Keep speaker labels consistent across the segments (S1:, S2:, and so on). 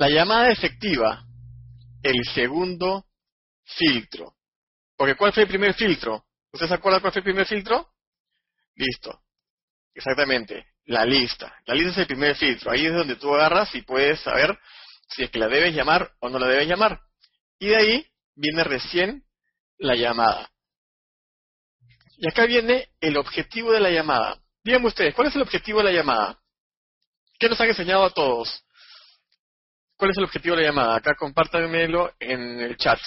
S1: La llamada efectiva, el segundo filtro. Porque ¿cuál fue el primer filtro? ¿Usted se acuerda cuál fue el primer filtro? Listo. Exactamente. La lista. La lista es el primer filtro. Ahí es donde tú agarras y puedes saber si es que la debes llamar o no la debes llamar. Y de ahí viene recién la llamada. Y acá viene el objetivo de la llamada. Díganme ustedes, ¿cuál es el objetivo de la llamada? ¿Qué nos han enseñado a todos? ¿Cuál es el objetivo de la llamada? Acá compártanmelo en el chat.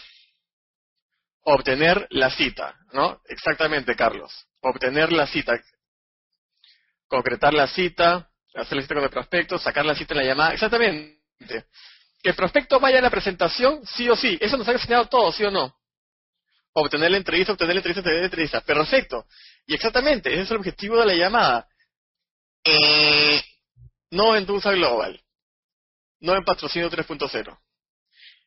S1: Obtener la cita, ¿no? Exactamente, Carlos. Obtener la cita. Concretar la cita, hacer la cita con el prospecto, sacar la cita en la llamada. Exactamente. Que el prospecto vaya a la presentación, sí o sí. Eso nos han enseñado a todos, ¿sí o no? obtener la entrevista, obtener la entrevista, obtener la entrevista. Perfecto. Y exactamente, ese es el objetivo de la llamada. Eh, no en Tulsa Global. No en Patrocinio 3.0.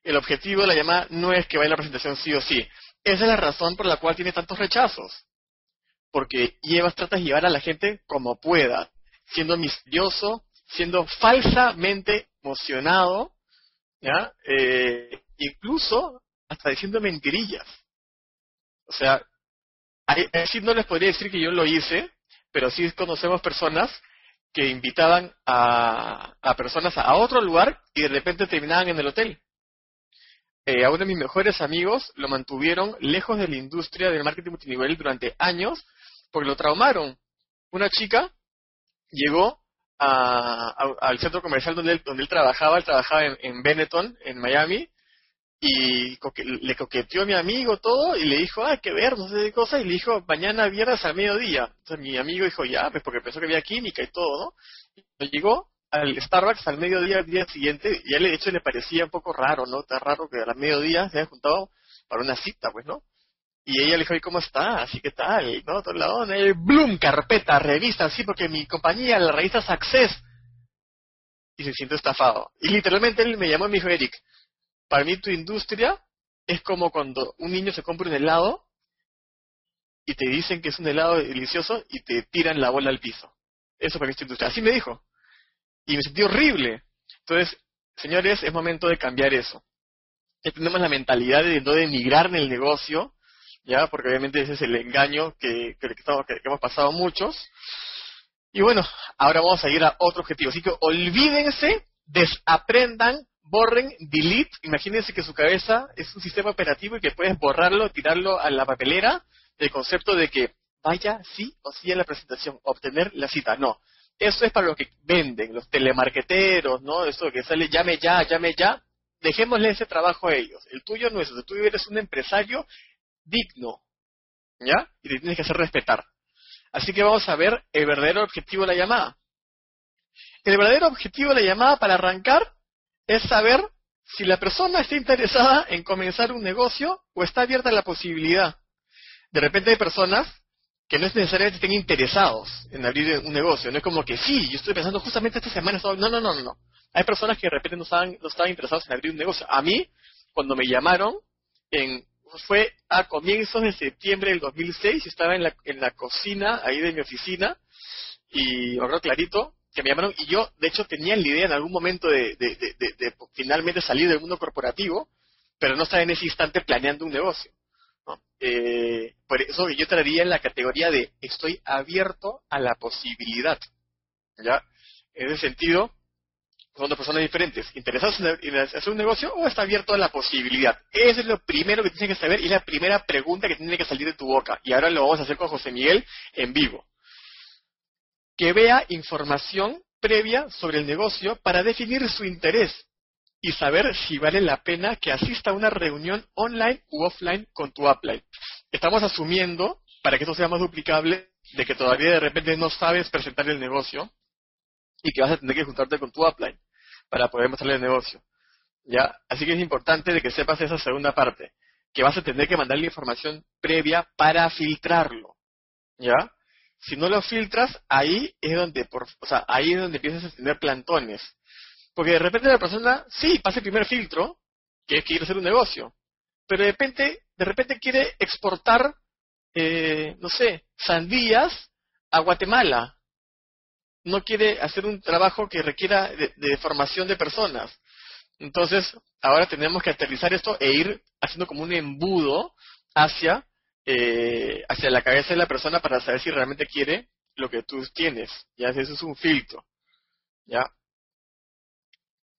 S1: El objetivo de la llamada no es que vaya a la presentación sí o sí. Esa es la razón por la cual tiene tantos rechazos. Porque llevas, tratas de llevar a la gente como pueda, siendo misterioso, siendo falsamente emocionado, ¿ya? Eh, incluso hasta diciendo mentirillas. O sea, sí no les podría decir que yo lo hice, pero sí conocemos personas que invitaban a, personas a otro lugar y de repente terminaban en el hotel. Eh, a uno de mis mejores amigos lo mantuvieron lejos de la industria del marketing multinivel durante años porque lo traumaron. Una chica llegó al centro comercial donde él, donde él trabajaba, él trabajaba en Benetton, en Miami, y le coqueteó a mi amigo todo y le dijo, ah, qué ver, no sé qué cosa, y le dijo, mañana viernes al mediodía. Entonces mi amigo dijo, ya, pues porque pensó que había química y todo, ¿no? Y llegó al Starbucks al mediodía al día siguiente y a él de hecho le parecía un poco raro, ¿no? Está raro que a mediodía se haya juntado para una cita, pues, ¿no? Y ella le dijo, ¿y cómo está? Así que tal, ¿no? Todo la onda, y Bloom, carpeta, revista, sí, porque mi compañía, la revista Success, y se siente estafado. Y literalmente él me llamó y me dijo, Eric, para mí tu industria es como cuando un niño se compra un helado y te dicen que es un helado delicioso y te tiran la bola al piso. Eso para mí es tu industria. Así me dijo. Y me sentí horrible. Entonces, señores, es momento de cambiar eso. Ya tenemos la mentalidad de no denigrar en el negocio, ya, porque obviamente ese es el engaño que, hemos pasado muchos. Y bueno, ahora vamos a ir a otro objetivo. Así que olvídense, desaprendan borren, delete, imagínense que su cabeza es un sistema operativo y que puedes borrarlo, tirarlo a la papelera, el concepto de que vaya sí o sí a la presentación, obtener la cita. No, eso es para los que venden, los telemarqueteros, ¿no? Eso que sale llame ya, llame ya. Dejémosle ese trabajo a ellos. El tuyo no es eso. Tú eres un empresario digno, ¿ya? Y te tienes que hacer respetar. Así que vamos a ver el verdadero objetivo de la llamada. El verdadero objetivo de la llamada para arrancar es saber si la persona está interesada en comenzar un negocio o está abierta a la posibilidad. De repente hay personas que no es necesariamente estén interesados en abrir un negocio. No es como que sí, yo estoy pensando justamente esta semana. No, no, no, no. Hay personas que de repente no estaban, no estaban interesados en abrir un negocio. A mí, cuando me llamaron, en, fue a comienzos de septiembre del 2006, estaba en la, en la cocina ahí de mi oficina y me clarito, que me llamaron y yo, de hecho, tenía la idea en algún momento de, finalmente salir del mundo corporativo, pero no estaba en ese instante planeando un negocio. Eh, por eso yo traería en la categoría de estoy abierto a la posibilidad. ¿Ya? En ese sentido, son dos personas diferentes. ¿Interesados en hacer un negocio o está abierto a la posibilidad? Eso es lo primero que tienes que saber y la primera pregunta que tiene que salir de tu boca. Y ahora lo vamos a hacer con José Miguel en vivo que vea información previa sobre el negocio para definir su interés y saber si vale la pena que asista a una reunión online u offline con tu upline. Estamos asumiendo, para que esto sea más duplicable, de que todavía de repente no sabes presentar el negocio y que vas a tener que juntarte con tu upline para poder mostrarle el negocio. ¿Ya? Así que es importante de que sepas esa segunda parte, que vas a tener que mandarle información previa para filtrarlo. ¿Ya? Si no lo filtras, ahí es donde, por, o sea, ahí es donde empiezas a tener plantones. Porque de repente la persona, sí, pasa el primer filtro, que es que quiere hacer un negocio, pero de repente, de repente quiere exportar, eh, no sé, sandías a Guatemala. No quiere hacer un trabajo que requiera de, formación de personas. Entonces, ahora tenemos que aterrizar esto e ir haciendo como un embudo hacia, eh, hacia la cabeza de la persona para saber si realmente quiere lo que tú tienes. Ya, eso es un filtro. ¿Ya?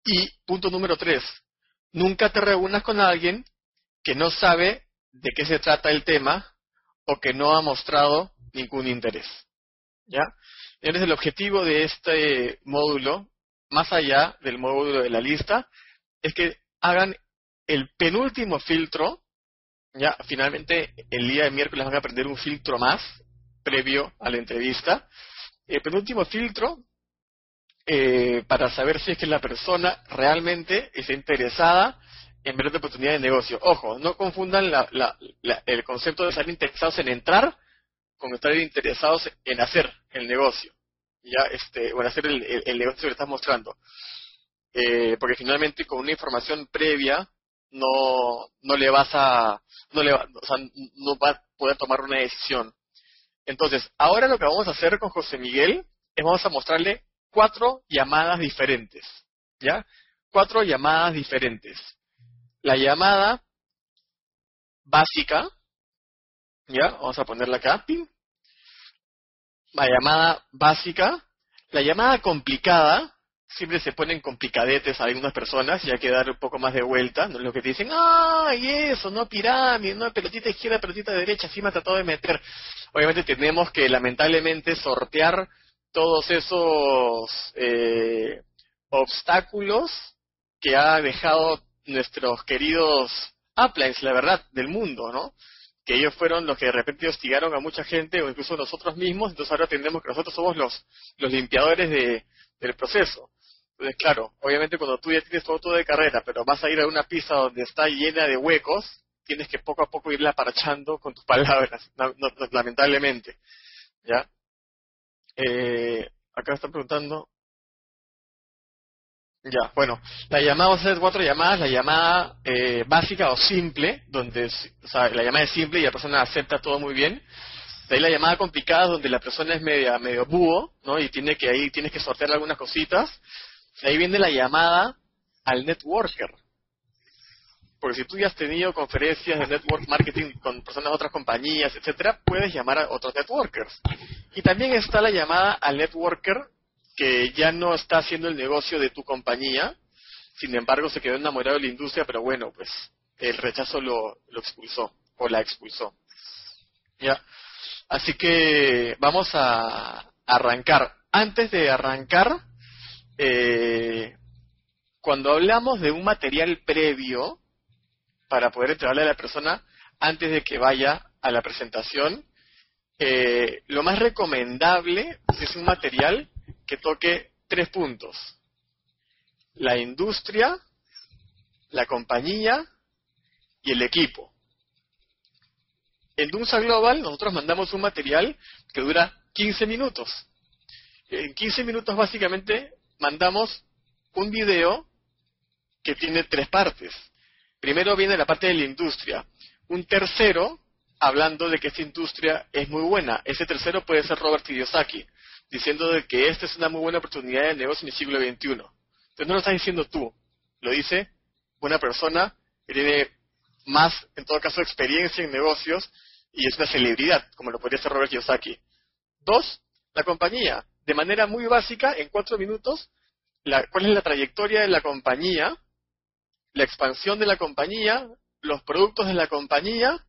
S1: Y punto número tres, nunca te reúnas con alguien que no sabe de qué se trata el tema o que no ha mostrado ningún interés. ¿Ya? Entonces el objetivo de este módulo, más allá del módulo de la lista, es que hagan el penúltimo filtro, ya finalmente el día de miércoles van a aprender un filtro más previo a la entrevista. El penúltimo filtro eh, para saber si es que la persona realmente está interesada en ver otra oportunidad de negocio. Ojo, no confundan el concepto de estar interesados en entrar con estar interesados en hacer el negocio. Ya, este, o en hacer el, negocio que le estás mostrando. Eh, porque finalmente con una información previa no, no le vas a, no le va, o sea, no va a poder tomar una decisión. Entonces, ahora lo que vamos a hacer con José Miguel es vamos a mostrarle cuatro llamadas diferentes, ¿ya? Cuatro llamadas diferentes. La llamada básica, ¿ya? Vamos a ponerla acá. La llamada básica. La llamada complicada, siempre se ponen complicadetes a algunas personas, ya que dar un poco más de vuelta, lo que te dicen, ah, y eso, no pirámide, no pelotita izquierda, pelotita derecha, así me ha tratado de meter. Obviamente tenemos que lamentablemente sortear todos esos eh, obstáculos que ha dejado nuestros queridos uplines, la verdad, del mundo, ¿no? Que ellos fueron los que de repente hostigaron a mucha gente o incluso nosotros mismos, entonces ahora entendemos que nosotros somos los, los limpiadores de, del proceso. Claro, obviamente cuando tú ya tienes todo, todo de carrera, pero vas a ir a una pista donde está llena de huecos, tienes que poco a poco irla parchando con tus palabras, lamentablemente. ¿Ya? Eh, acá están preguntando. Ya, bueno, la llamada, vamos a hacer cuatro llamadas. La llamada eh, básica o simple, donde o sea, la llamada es simple y la persona acepta todo muy bien. De la llamada complicada, donde la persona es media, medio búho, ¿no? Y tiene que ahí tienes que sortear algunas cositas. Ahí viene la llamada al networker. Porque si tú ya has tenido conferencias de network marketing con personas de otras compañías, etcétera, puedes llamar a otros networkers. Y también está la llamada al networker que ya no está haciendo el negocio de tu compañía, sin embargo se quedó enamorado de la industria, pero bueno, pues el rechazo lo, expulsó o la expulsó. Ya. Así que vamos a arrancar. Antes de arrancar, eh, cuando hablamos de un material previo, para poder entregarle a la persona antes de que vaya a la presentación. Eh, lo más recomendable es un material que toque tres puntos. La industria, la compañía y el equipo. En Dunsa Global nosotros mandamos un material que dura 15 minutos. En 15 minutos básicamente mandamos un video que tiene tres partes. Primero viene la parte de la industria. Un tercero, hablando de que esta industria es muy buena. Ese tercero puede ser Robert Kiyosaki, diciendo de que esta es una muy buena oportunidad de negocio en el siglo XXI. Entonces no lo estás diciendo tú, lo dice una persona que tiene más, en todo caso, experiencia en negocios y es una celebridad, como lo podría ser Robert Kiyosaki. Dos, la compañía. De manera muy básica, en cuatro minutos, cuál es la trayectoria de la compañía, la expansión de la compañía, los productos de la compañía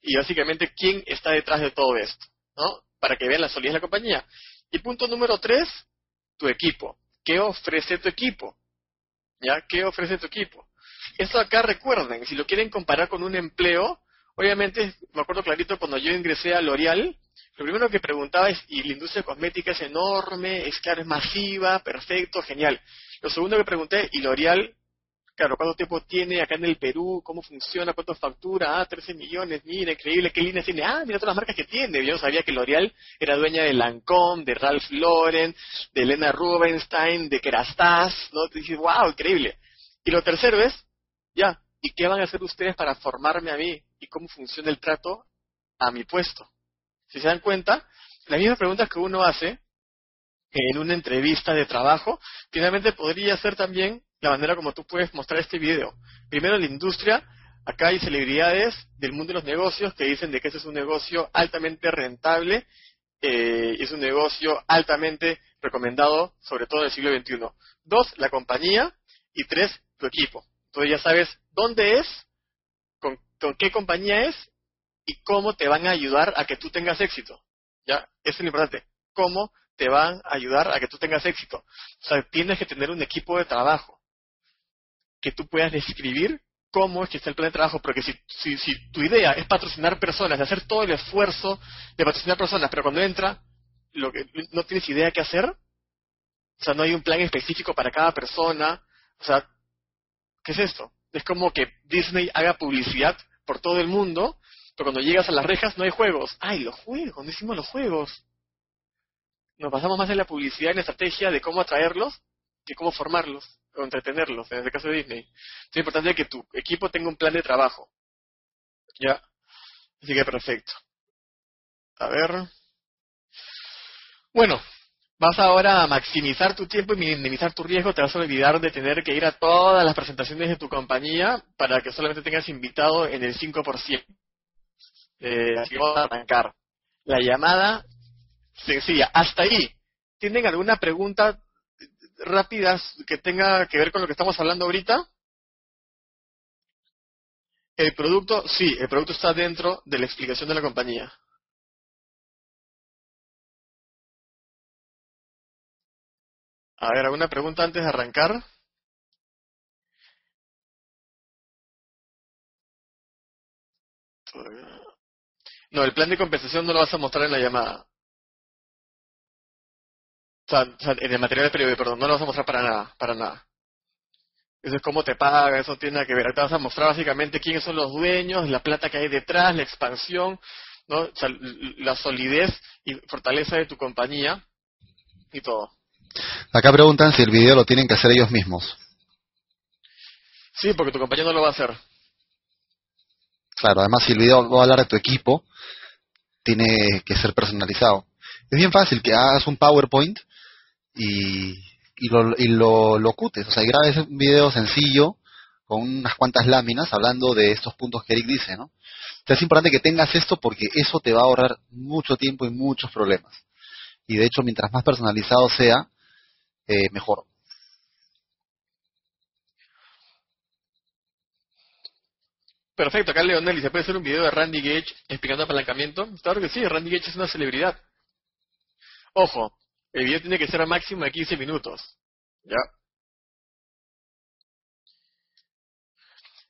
S1: y básicamente quién está detrás de todo esto, ¿no? Para que vean la solidez de la compañía. Y punto número tres, tu equipo. ¿Qué ofrece tu equipo? ¿Ya? ¿Qué ofrece tu equipo? Esto acá recuerden, si lo quieren comparar con un empleo, obviamente, me acuerdo clarito cuando yo ingresé a L'Oreal, lo primero que preguntaba es, y la industria cosmética es enorme, es claro, es masiva, perfecto, genial. Lo segundo que pregunté, ¿y L'Oreal Claro, ¿cuánto tiempo tiene acá en el Perú? ¿Cómo funciona? ¿Cuánto factura? Ah, 13 millones, mira, increíble, ¿qué líneas tiene? Ah, mira todas las marcas que tiene. Yo no sabía que L'Oreal era dueña de Lancôme, de Ralph Lauren, de Elena Rubinstein, de Kerastase, ¿no? Te dices, wow, increíble. Y lo tercero es, ya, ¿y qué van a hacer ustedes para formarme a mí? ¿Y cómo funciona el trato a mi puesto? Si se dan cuenta, las mismas preguntas que uno hace en una entrevista de trabajo, finalmente podría ser también la manera como tú puedes mostrar este video. Primero, la industria. Acá hay celebridades del mundo de los negocios que dicen de que ese es un negocio altamente rentable eh, es un negocio altamente recomendado, sobre todo en el siglo XXI. Dos, la compañía. Y tres, tu equipo. Entonces ya sabes dónde es, con, qué compañía es y cómo te van a ayudar a que tú tengas éxito. ¿Ya? Eso es lo importante. ¿Cómo te van a ayudar a que tú tengas éxito? O sea, tienes que tener un equipo de trabajo que tú puedas describir cómo es que está el plan de trabajo, porque si, si, si tu idea es patrocinar personas, de hacer todo el esfuerzo de patrocinar personas, pero cuando entra, lo que, no tienes idea qué hacer, o sea, no hay un plan específico para cada persona, o sea, ¿qué es esto? Es como que Disney haga publicidad por todo el mundo, cuando llegas a las rejas no hay juegos. ¡Ay, los juegos! No hicimos los juegos. Nos basamos más en la publicidad y en la estrategia de cómo atraerlos que cómo formarlos o entretenerlos, en este caso de Disney. Es importante que tu equipo tenga un plan de trabajo. ¿Ya? Así que perfecto. A ver. Bueno, vas ahora a maximizar tu tiempo y minimizar tu riesgo. Te vas a olvidar de tener que ir a todas las presentaciones de tu compañía para que solamente tengas invitado en el 5%. Eh, así vamos a arrancar. La llamada sencilla. Hasta ahí. ¿Tienen alguna pregunta rápidas que tenga que ver con lo que estamos hablando ahorita? El producto, sí, el producto está dentro de la explicación de la compañía. A ver, ¿alguna pregunta antes de arrancar? No, el plan de compensación no lo vas a mostrar en la llamada en el material de periódico, perdón, no lo vas a mostrar para nada, para nada. Eso es cómo te paga, eso tiene que ver. Te vas a mostrar básicamente quiénes son los dueños, la plata que hay detrás, la expansión, ¿no? la solidez y fortaleza de tu compañía y todo.
S2: Acá preguntan si el video lo tienen que hacer ellos mismos.
S1: Sí, porque tu compañía no lo va a hacer.
S2: Claro, además si el video va a hablar de tu equipo, tiene que ser personalizado. Es bien fácil que hagas un PowerPoint y, y, lo, y lo locutes. O sea, grabes un video sencillo con unas cuantas láminas hablando de estos puntos que Eric dice, ¿no? es importante que tengas esto porque eso te va a ahorrar mucho tiempo y muchos problemas. Y de hecho, mientras más personalizado sea, eh, mejor.
S1: Perfecto, acá Leonel, ¿y se puede hacer un video de Randy Gage explicando apalancamiento? Claro que sí, Randy Gage es una celebridad. Ojo, el video tiene que ser a máximo de 15 minutos. ¿Ya?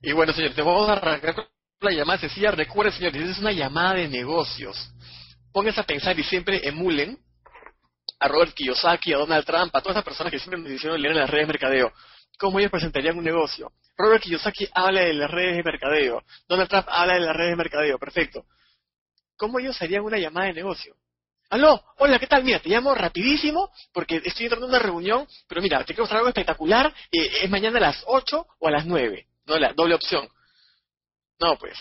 S1: Y bueno, señores, te vamos a arrancar la llamada sencilla. Recuerden, señores, es una llamada de negocios. Pónganse a pensar y siempre emulen a Robert Kiyosaki, a Donald Trump, a todas esas personas que siempre nos hicieron leer en las redes de mercadeo. ¿Cómo ellos presentarían un negocio? Robert Kiyosaki habla de las redes de mercadeo. Donald Trump habla de las redes de mercadeo. Perfecto. ¿Cómo ellos harían una llamada de negocio? Aló, hola, ¿qué tal? Mira, te llamo rapidísimo porque estoy entrando en una reunión, pero mira, te quiero mostrar algo espectacular. Eh, es mañana a las 8 o a las 9. No, la doble opción. No, pues.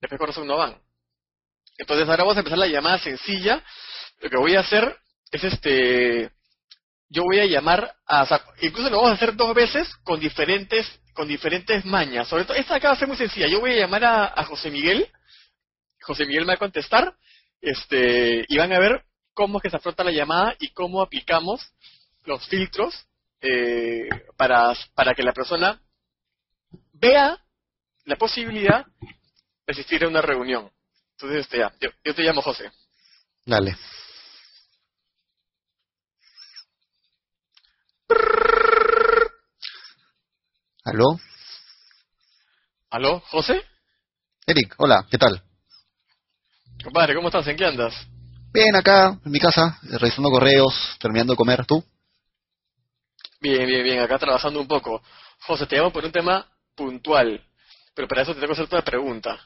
S1: Después con no van. Entonces ahora vamos a empezar la llamada sencilla. Lo que voy a hacer es este. Yo voy a llamar a. incluso lo vamos a hacer dos veces con diferentes con diferentes mañas. Sobre todo, esta acá va a ser muy sencilla. Yo voy a llamar a, José Miguel. José Miguel me va a contestar este, y van a ver cómo es que se afronta la llamada y cómo aplicamos los filtros eh, para, para que la persona vea la posibilidad de asistir a una reunión. Entonces, este, ya, yo, te llamo José.
S2: Dale. ¿Aló?
S1: ¿Aló, José?
S2: Eric, hola, ¿qué tal?
S1: Compadre, ¿cómo estás? ¿En qué andas?
S2: Bien, acá, en mi casa, revisando correos, terminando de comer. ¿Tú?
S1: Bien, bien, bien. Acá trabajando un poco. José, te llamo por un tema puntual, pero para eso te tengo que hacer una pregunta.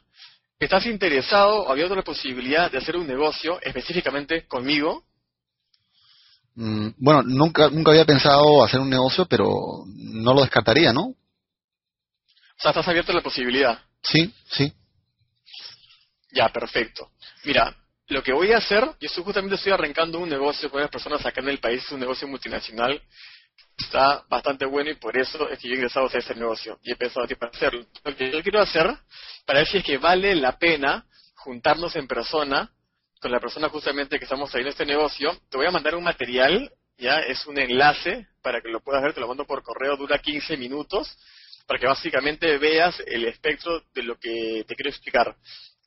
S1: ¿Estás interesado o había otra posibilidad de hacer un negocio específicamente conmigo?
S2: Mm, bueno, nunca, nunca había pensado hacer un negocio, pero no lo descartaría, ¿no? O
S1: sea, estás abierto a la posibilidad.
S2: Sí, sí.
S1: Ya, perfecto. Mira, lo que voy a hacer, yo justamente estoy arrancando un negocio con las personas acá en el país, un negocio multinacional está bastante bueno y por eso es que yo he ingresado a este negocio y he pensado a para hacerlo. Lo que yo quiero hacer, para ver si es que vale la pena juntarnos en persona con la persona justamente que estamos ahí en este negocio, te voy a mandar un material, ya es un enlace para que lo puedas ver, te lo mando por correo, dura 15 minutos, para que básicamente veas el espectro de lo que te quiero explicar.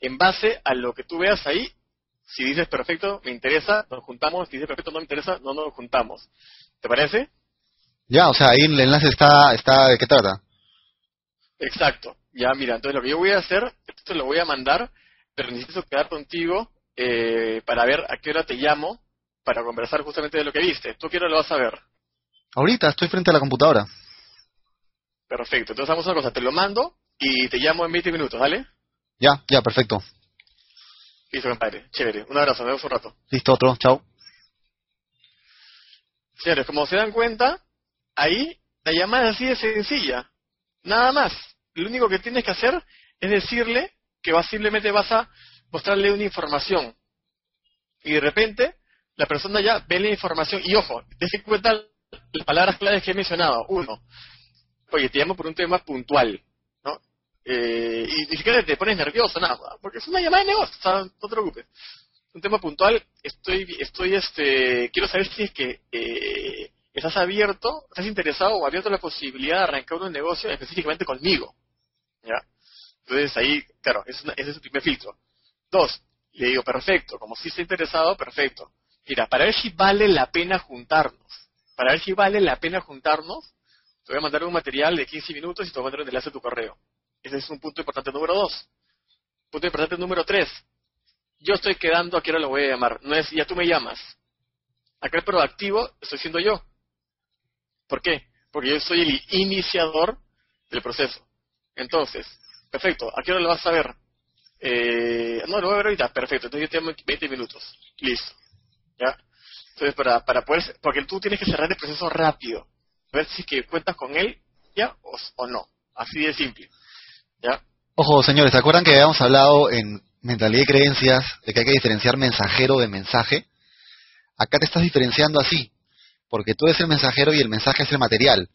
S1: En base a lo que tú veas ahí, si dices perfecto, me interesa, nos juntamos, si dices perfecto, no me interesa, no nos juntamos. ¿Te parece?
S2: Ya, o sea, ahí el enlace está, está ¿de qué trata?
S1: Exacto. Ya, mira, entonces lo que yo voy a hacer, esto lo voy a mandar, pero necesito quedar contigo eh, para ver a qué hora te llamo para conversar justamente de lo que viste. ¿Tú qué hora lo vas a ver?
S2: Ahorita, estoy frente a la computadora.
S1: Perfecto. Entonces hagamos una cosa, te lo mando y te llamo en 20 minutos, ¿vale?
S2: Ya, ya, perfecto.
S1: Listo, compadre. Chévere. Un abrazo, nos vemos un rato.
S2: Listo, otro. Chao.
S1: Señores, como se dan cuenta, ahí la llamada así de sencilla. Nada más. Lo único que tienes que hacer es decirle que vas, simplemente vas a mostrarle una información. Y de repente, la persona ya ve la información. Y ojo, deje cuenta las palabras claves que he mencionado. Uno, oye, te llamo por un tema puntual. ¿no? Eh, y ni siquiera te pones nervioso, nada, porque es una llamada de negocio, no te preocupes. Un tema puntual, estoy, estoy, este, quiero saber si es que eh, estás abierto, estás interesado o abierto a la posibilidad de arrancar un negocio específicamente conmigo. ¿Ya? Entonces ahí, claro, ese es el primer filtro. Dos, le digo, perfecto, como si está interesado, perfecto. Mira, para ver si vale la pena juntarnos, para ver si vale la pena juntarnos, te voy a mandar un material de 15 minutos y te voy a mandar un enlace a tu correo. Ese es un punto importante número dos. Punto importante número tres. Yo estoy quedando, a qué hora lo voy a llamar. No es, ya tú me llamas. Acá el proactivo estoy siendo yo. ¿Por qué? Porque yo soy el iniciador del proceso. Entonces, perfecto, ¿a qué hora lo vas a ver? Eh, no, lo voy a ver ahorita, perfecto. Entonces yo te llamo 20 minutos. Listo. ¿Ya? Entonces, para, para poder, porque tú tienes que cerrar el proceso rápido. Ver si que cuentas con él, ya, o, no. Así de simple. ¿Ya?
S2: Ojo, señores, ¿se acuerdan que habíamos hablado en mentalidad y creencias de que hay que diferenciar mensajero de mensaje? Acá te estás diferenciando así, porque tú eres el mensajero y el mensaje es el material.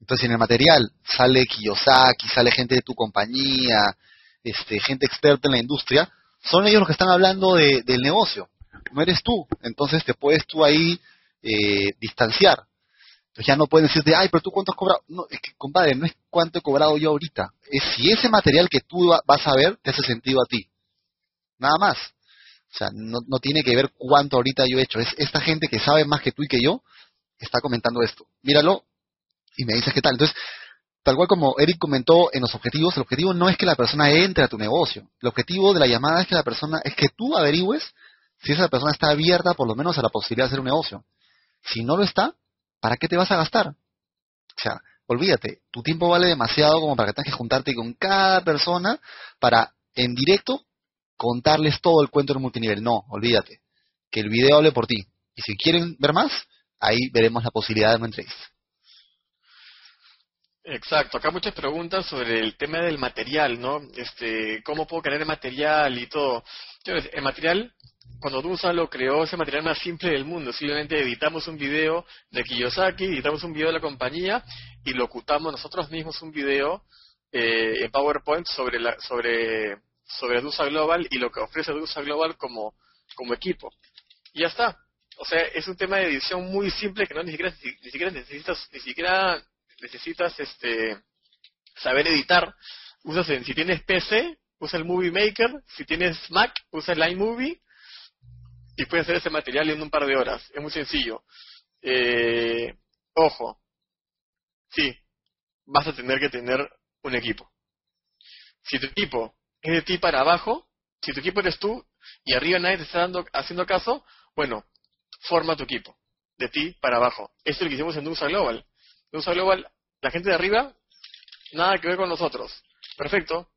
S2: Entonces, en el material sale Kiyosaki, sale gente de tu compañía, este, gente experta en la industria, son ellos los que están hablando de, del negocio, no eres tú. Entonces te puedes tú ahí eh, distanciar. Entonces ya no pueden decirte, ay, pero tú cuánto has cobrado. No, es que, compadre, no es cuánto he cobrado yo ahorita. Es si ese material que tú vas a ver te hace sentido a ti. Nada más. O sea, no, no tiene que ver cuánto ahorita yo he hecho. Es esta gente que sabe más que tú y que yo está comentando esto. Míralo y me dices qué tal. Entonces, tal cual como Eric comentó en los objetivos, el objetivo no es que la persona entre a tu negocio. El objetivo de la llamada es que la persona, es que tú averigües si esa persona está abierta por lo menos a la posibilidad de hacer un negocio. Si no lo está, ¿para qué te vas a gastar? O sea, olvídate, tu tiempo vale demasiado como para que tengas que juntarte con cada persona para en directo contarles todo el cuento del multinivel. No, olvídate. Que el video hable por ti. Y si quieren ver más, ahí veremos la posibilidad de una entrevista.
S1: Exacto, acá muchas preguntas sobre el tema del material, ¿no? Este, ¿cómo puedo crear el material y todo? el material, cuando Dusa lo creó, ese material más simple del mundo. Simplemente editamos un video de Kiyosaki, editamos un video de la compañía y locutamos nosotros mismos un video eh, en PowerPoint sobre la, sobre sobre Dusa Global y lo que ofrece Dusa Global como como equipo. Y ya está. O sea, es un tema de edición muy simple que no ni siquiera ni siquiera necesitas ni siquiera necesitas este saber editar, usas si tienes PC, usa el Movie Maker, si tienes Mac, usa el iMovie y puedes hacer ese material en un par de horas. Es muy sencillo. Eh, ojo, sí, vas a tener que tener un equipo. Si tu equipo es de ti para abajo, si tu equipo eres tú y arriba nadie te está dando, haciendo caso, bueno, forma tu equipo, de ti para abajo. Esto es lo que hicimos en USA Global de Global, la gente de arriba, nada que ver con nosotros. Perfecto.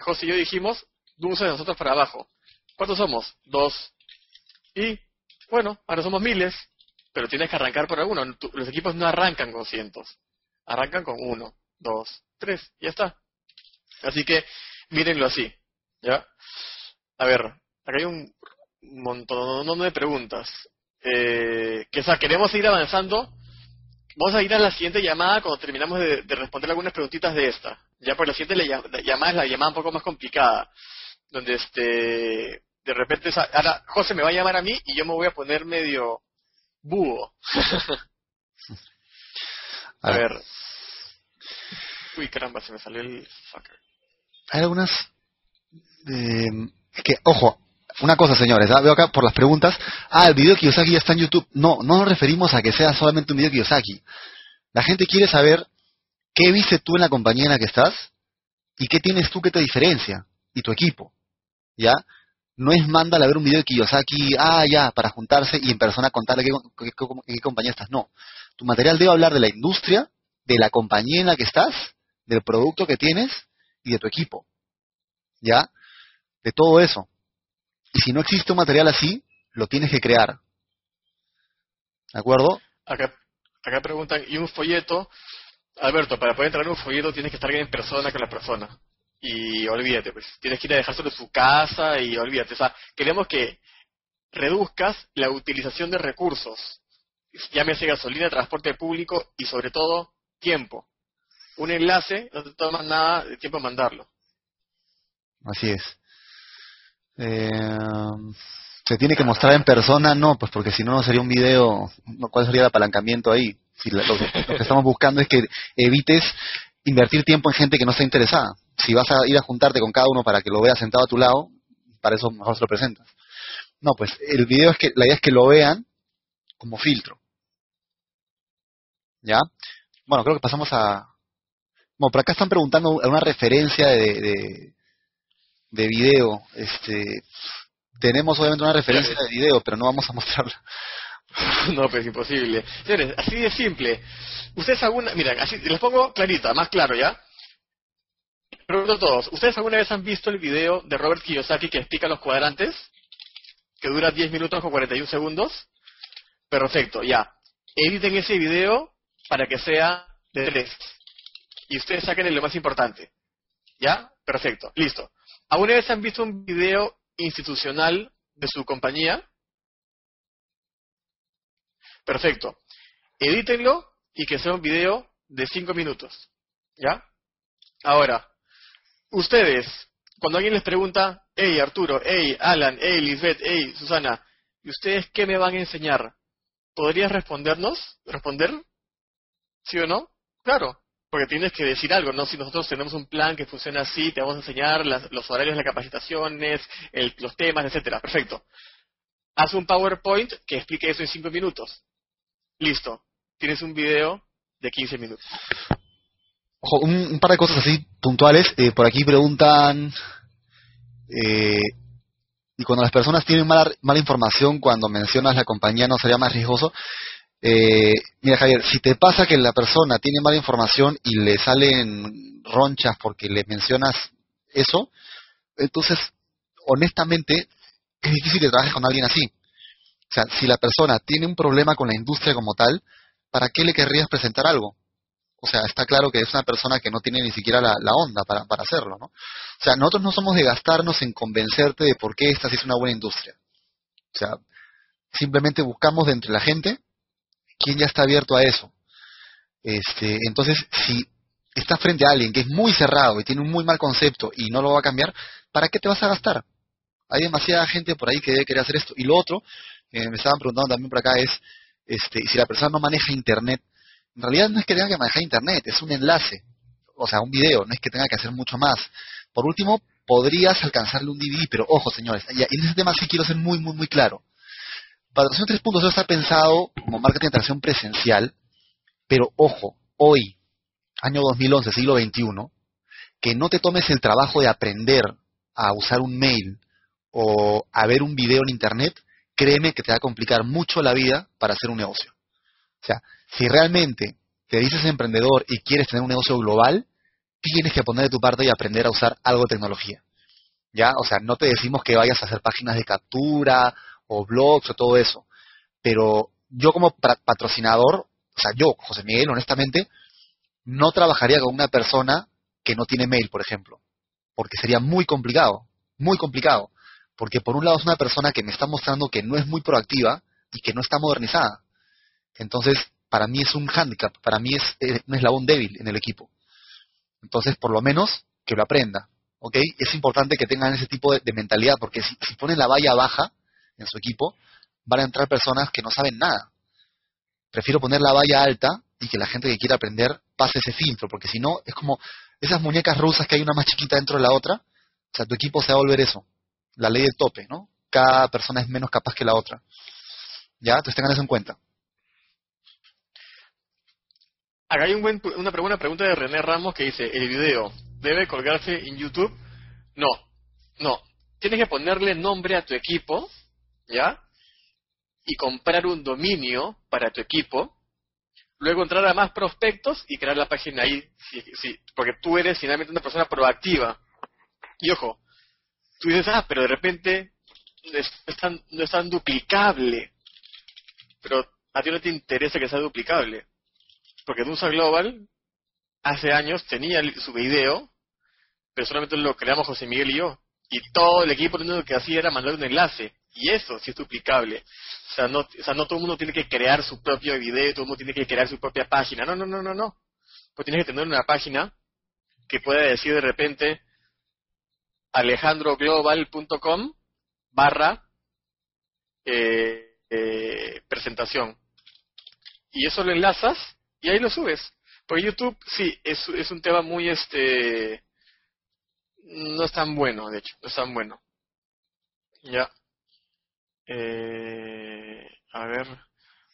S1: José y yo dijimos, USA de nosotros para abajo. ¿Cuántos somos? Dos. Y, bueno, ahora somos miles, pero tienes que arrancar por alguno. Los equipos no arrancan con cientos. Arrancan con uno, dos, tres, y ya está. Así que, mírenlo así. ¿Ya? A ver, acá hay un montón de preguntas. Eh, que, queremos seguir avanzando vamos a ir a la siguiente llamada cuando terminamos de, responder algunas preguntitas de esta. Ya por la siguiente llamada es la llamada un poco más complicada, donde este de repente ahora José me va a llamar a mí y yo me voy a poner medio búho. a ver. Uy, caramba, se me salió el fucker.
S2: Hay algunas eh, que, ojo, una cosa, señores, ¿ah? veo acá por las preguntas. Ah, el video de Kiyosaki ya está en YouTube. No, no nos referimos a que sea solamente un video de Kiyosaki. La gente quiere saber qué viste tú en la compañía en la que estás y qué tienes tú que te diferencia y tu equipo. ¿Ya? No es mándale a ver un video de Kiyosaki, ah, ya, para juntarse y en persona contarle qué, qué compañía estás. No. Tu material debe hablar de la industria, de la compañía en la que estás, del producto que tienes y de tu equipo. ¿Ya? De todo eso. Y si no existe un material así, lo tienes que crear. ¿De acuerdo?
S1: Acá, acá preguntan, ¿y un folleto? Alberto, para poder entrar en un folleto tienes que estar en persona con la persona. Y olvídate, pues, tienes que ir a dejárselo en su casa y olvídate. O sea, queremos que reduzcas la utilización de recursos. Llámese gasolina, transporte público y sobre todo tiempo. Un enlace no te toma nada de tiempo mandarlo.
S2: Así es. Eh, ¿Se tiene que mostrar en persona? No, pues porque si no, no sería un video. ¿Cuál sería el apalancamiento ahí? Si lo, que estamos buscando es que evites invertir tiempo en gente que no está interesada. Si vas a ir a juntarte con cada uno para que lo veas sentado a tu lado, para eso mejor se lo presentas. No, pues el video es que la idea es que lo vean como filtro. ¿Ya? Bueno, creo que pasamos a. Bueno, por acá están preguntando una referencia de video. Este, tenemos obviamente una referencia de video, pero no vamos a mostrarla.
S1: No, pues imposible. Señores, así de simple. Ustedes alguna, miren, así les pongo clarita, más claro, ¿ya? Pregunto a todos, ¿ustedes alguna vez han visto el video de Robert Kiyosaki que explica los cuadrantes? Que dura 10 minutos con 41 segundos. Perfecto, ya. Editen ese video para que sea de 3. Y ustedes saquen lo más importante. ¿Ya? Perfecto, listo. ¿Alguna vez han visto un video institucional de su compañía? Perfecto. Edítenlo y que sea un video de 5 minutos. ¿Ya? Ahora, ustedes, cuando alguien les pregunta, hey Arturo, hey Alan, hey Lisbeth, hey Susana, ¿y ustedes qué me van a enseñar? ¿Podrías respondernos? ¿Responder? ¿Sí o no? Claro. Porque tienes que decir algo, ¿no? Si nosotros tenemos un plan que funciona así, te vamos a enseñar los horarios de las capacitaciones, los temas, etcétera. Perfecto. Haz un PowerPoint que explique eso en cinco minutos. Listo. Tienes un video de 15 minutos.
S2: Ojo, un, par de cosas así puntuales. Eh, por aquí preguntan. Eh, y cuando las personas tienen mala, mala información, cuando mencionas la compañía, ¿no sería más riesgoso? Eh, mira, Javier, si te pasa que la persona tiene mala información y le salen ronchas porque le mencionas eso, entonces, honestamente, es difícil que trabajes con alguien así. O sea, si la persona tiene un problema con la industria como tal, ¿para qué le querrías presentar algo? O sea, está claro que es una persona que no tiene ni siquiera la, onda para, para, hacerlo, ¿no? O sea, nosotros no somos de gastarnos en convencerte de por qué esta sí es una buena industria. O sea, simplemente buscamos de entre la gente quién ya está abierto a eso. Este, entonces, si estás frente a alguien que es muy cerrado y tiene un muy mal concepto y no lo va a cambiar, ¿para qué te vas a gastar? Hay demasiada gente por ahí que debe querer hacer esto. Y lo otro, que me estaban preguntando también por acá, es este, si la persona no maneja Internet. En realidad no es que tenga que manejar Internet, es un enlace, o sea, un video, no es que tenga que hacer mucho más. Por último, podrías alcanzarle un DVD, pero ojo, señores, en ese tema sí quiero ser muy, muy, muy claro. Patrocinio 3.0 está pensado como marketing de atracción presencial, pero ojo, hoy, año 2011, siglo XXI, que no te tomes el trabajo de aprender a usar un mail o a ver un video en internet, créeme que te va a complicar mucho la vida para hacer un negocio. O sea, si realmente te dices emprendedor y quieres tener un negocio global, tienes que poner de tu parte y aprender a usar algo de tecnología. ¿Ya? O sea, no te decimos que vayas a hacer páginas de captura o blogs o todo eso. Pero yo como patrocinador, o sea, yo, José Miguel, honestamente, no trabajaría con una persona que no tiene mail, por ejemplo, porque sería muy complicado, muy complicado, porque por un lado es una persona que me está mostrando que no es muy proactiva y que no está modernizada. Entonces, para mí es un handicap, para mí es eh, un eslabón débil en el equipo. Entonces, por lo menos, que lo aprenda. ¿Ok? Es importante que tengan ese tipo de, mentalidad, porque si, si ponen la valla baja en su equipo, van a entrar personas que no saben nada. Prefiero poner la valla alta y que la gente que quiera aprender pase ese filtro, porque si no, es como esas muñecas rusas que hay una más chiquita dentro de la otra, o sea, tu equipo se va a volver eso, la ley del tope, ¿no? Cada persona es menos capaz que la otra. ¿Ya? Entonces tengan eso en cuenta.
S1: Acá hay un buen, una, una pregunta de René Ramos que dice, ¿el video debe colgarse en YouTube? No, no. Tienes que ponerle nombre a tu equipo, ¿ya? Y comprar un dominio para tu equipo. Luego entrar a más prospectos y crear la página ahí, sí, porque tú eres finalmente una persona proactiva. Y ojo, tú dices, ah, pero de repente no es tan, no es tan duplicable. Pero a ti no te interesa que sea duplicable porque Dunsa Global hace años tenía su video, pero solamente lo creamos José Miguel y yo. Y todo el equipo lo que hacía era mandar un enlace. Y eso sí es duplicable. O sea, no, o sea, no todo el mundo tiene que crear su propio video, todo el mundo tiene que crear su propia página. No, no, no, no, no. Pues tienes que tener una página que pueda decir de repente alejandroglobal.com barra eh, eh, presentación. Y eso lo enlazas y ahí lo subes. Porque YouTube, sí, es, es un tema muy, este, no es tan bueno, de hecho, no es tan bueno. Ya. Eh, a ver.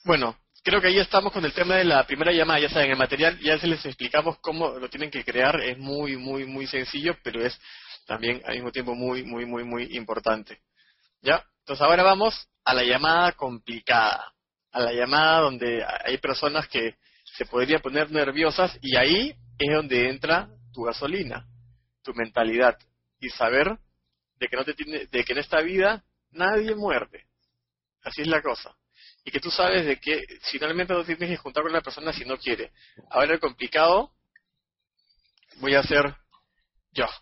S1: Bueno, creo que ahí estamos con el tema de la primera llamada. Ya saben, el material ya se les explicamos cómo lo tienen que crear. Es muy, muy, muy sencillo, pero es también al mismo tiempo muy, muy, muy, muy importante. ¿Ya? Entonces ahora vamos a la llamada complicada. A la llamada donde hay personas que se podría poner nerviosas y ahí es donde entra tu gasolina, tu mentalidad y saber de que no te tiene, de que en esta vida nadie muerde. Así es la cosa. Y que tú sabes de que finalmente no tienes que juntar con la persona si no quiere. Ahora el complicado voy a hacer yo.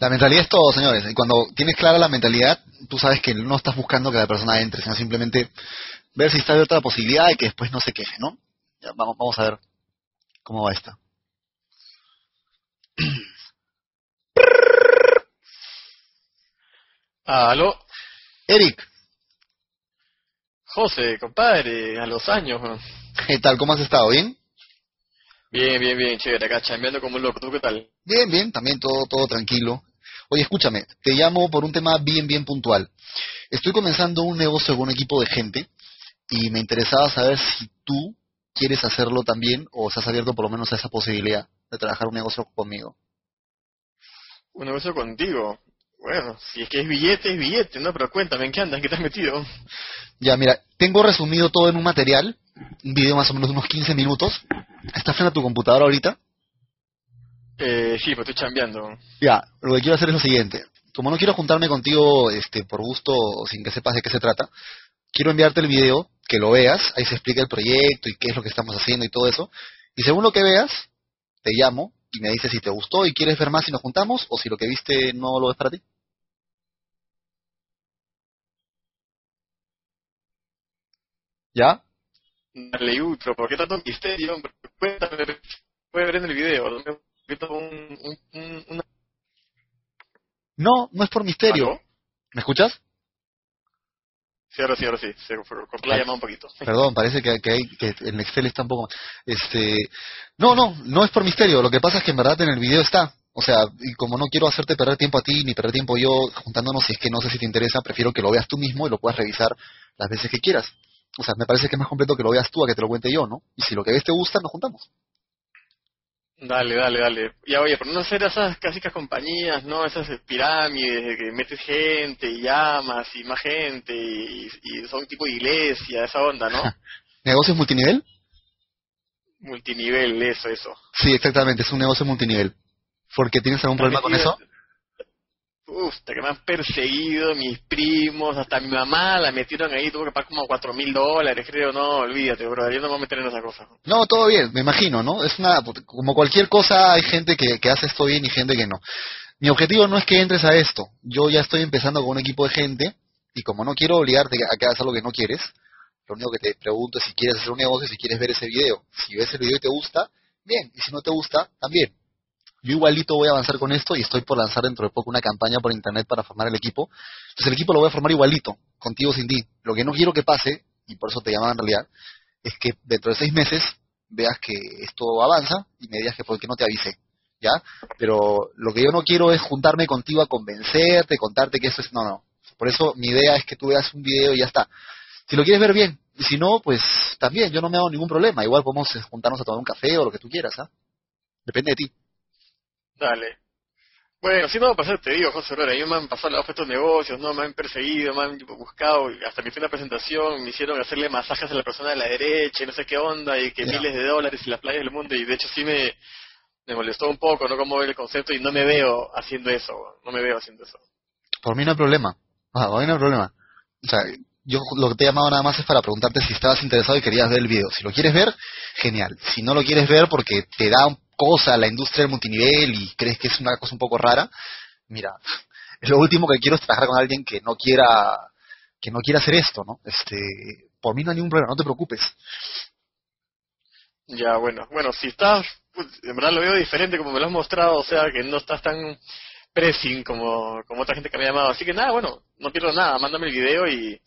S2: La mentalidad es todo, señores. Y cuando tienes clara la mentalidad, tú sabes que no estás buscando que la persona entre, sino simplemente ver si está abierta la posibilidad y que después no se queje, ¿no? vamos, vamos a ver cómo va esta.
S1: Aló.
S2: Eric.
S1: José, compadre, a los años.
S2: ¿Qué tal? ¿Cómo has estado? ¿Bien?
S1: Bien, bien, bien, chévere, acá chambeando como un loco. ¿Tú qué tal?
S2: Bien, bien, también todo, todo tranquilo. Oye, escúchame, te llamo por un tema bien, bien puntual. Estoy comenzando un negocio con un equipo de gente y me interesaba saber si tú quieres hacerlo también o estás abierto por lo menos a esa posibilidad de trabajar un negocio conmigo.
S1: Un negocio contigo. Bueno, si es que es billete, es billete, ¿no? Pero cuéntame, ¿en qué andas? ¿En qué te has metido?
S2: Ya, mira, tengo resumido todo en un material, un video más o menos de unos 15 minutos. ¿Estás frente a tu computadora ahorita?
S1: Eh, sí, pues estoy chambeando.
S2: Ya, lo que quiero hacer es lo siguiente. Como no quiero juntarme contigo este, por gusto sin que sepas de qué se trata, quiero enviarte el video, que lo veas, ahí se explica el proyecto y qué es lo que estamos haciendo y todo eso. Y según lo que veas, te llamo y me dices si te gustó y quieres ver más si nos juntamos o si lo que viste no lo es para ti. ¿Ya?
S1: Pero ¿por qué tanto misterio? Cuéntame, puede ver en el video.
S2: No, no es por misterio. ¿Me escuchas?
S1: Sí, ahora sí, ahora sí. Se cortó la llamada un poquito.
S2: Perdón, parece que, que, hay, que el Excel está un poco... Este, no, no, no es por misterio. Lo que pasa es que en verdad en el video está. O sea, y como no quiero hacerte perder tiempo a ti, ni perder tiempo yo juntándonos, si es que no sé si te interesa, prefiero que lo veas tú mismo y lo puedas revisar las veces que quieras. O sea, me parece que es más completo que lo veas tú a que te lo cuente yo, ¿no? Y si lo que ves te gusta, nos juntamos.
S1: Dale, dale, dale. Ya oye, pero no ser esas clásicas compañías, ¿no? Esas pirámides que metes gente y llamas y más gente y, son tipo de iglesia, esa onda, ¿no?
S2: ¿Negocios multinivel?
S1: Multinivel, eso, eso.
S2: Sí, exactamente, es un negocio multinivel. ¿Por qué tienes algún problema con eso?
S1: Uf, que me han perseguido mis primos, hasta mi mamá la metieron ahí, tuvo que pagar como cuatro mil dólares, creo, no, olvídate, bro, yo no me voy a meter en esa cosa.
S2: No, todo bien, me imagino, ¿no? Es una, como cualquier cosa, hay gente que, que hace esto bien y gente que no. Mi objetivo no es que entres a esto, yo ya estoy empezando con un equipo de gente, y como no quiero obligarte a que hagas algo que no quieres, Lo único que te pregunto es si quieres hacer un negocio, si quieres ver ese video. Si ves el video y te gusta, bien. Y si no te gusta, también. Yo igualito voy a avanzar con esto y estoy por lanzar dentro de poco una campaña por internet para formar el equipo. Entonces el equipo lo voy a formar igualito, contigo sin ti. Lo que no quiero que pase, y por eso te llamaba en realidad, es que dentro de seis meses veas que esto avanza y me digas que por qué no te avisé. ¿Ya? Pero lo que yo no quiero es juntarme contigo a convencerte, contarte que eso es... No, no. Por eso mi idea es que tú veas un video y ya está. Si lo quieres ver bien, y si no, pues también, yo no me hago ningún problema. Igual podemos juntarnos a tomar un café o lo que tú quieras, ¿ah? Depende de ti.
S1: Dale. Bueno, si no va a pasar, te digo, José Aurora, ellos me han pasado los estos negocios, no me han perseguido, me han buscado, hasta me hice una presentación, me hicieron hacerle masajes a la persona de la derecha y no sé qué onda, y que miles de dólares y las playas del mundo, y de hecho sí me, me molestó un poco, ¿no? Ver el concepto, y no me veo haciendo eso, no me veo haciendo eso.
S2: Por mí no hay problema, ah, por mí no hay problema. O sea, yo lo que te he llamado nada más es para preguntarte si estabas interesado y querías ver el video. Si lo quieres ver, genial. Si no lo quieres ver porque te da cosa la industria del multinivel y crees que es una cosa un poco rara, mira, lo último que quiero es trabajar con alguien que no quiera que no quiera hacer esto, ¿no? Este, por mí no hay ningún problema, no te preocupes.
S1: Ya, bueno, bueno, si estás, pues, en verdad lo veo diferente como me lo has mostrado, o sea, que no estás tan pressing como, como otra gente que me ha llamado, así que nada, bueno, no pierdo nada, mándame el video y,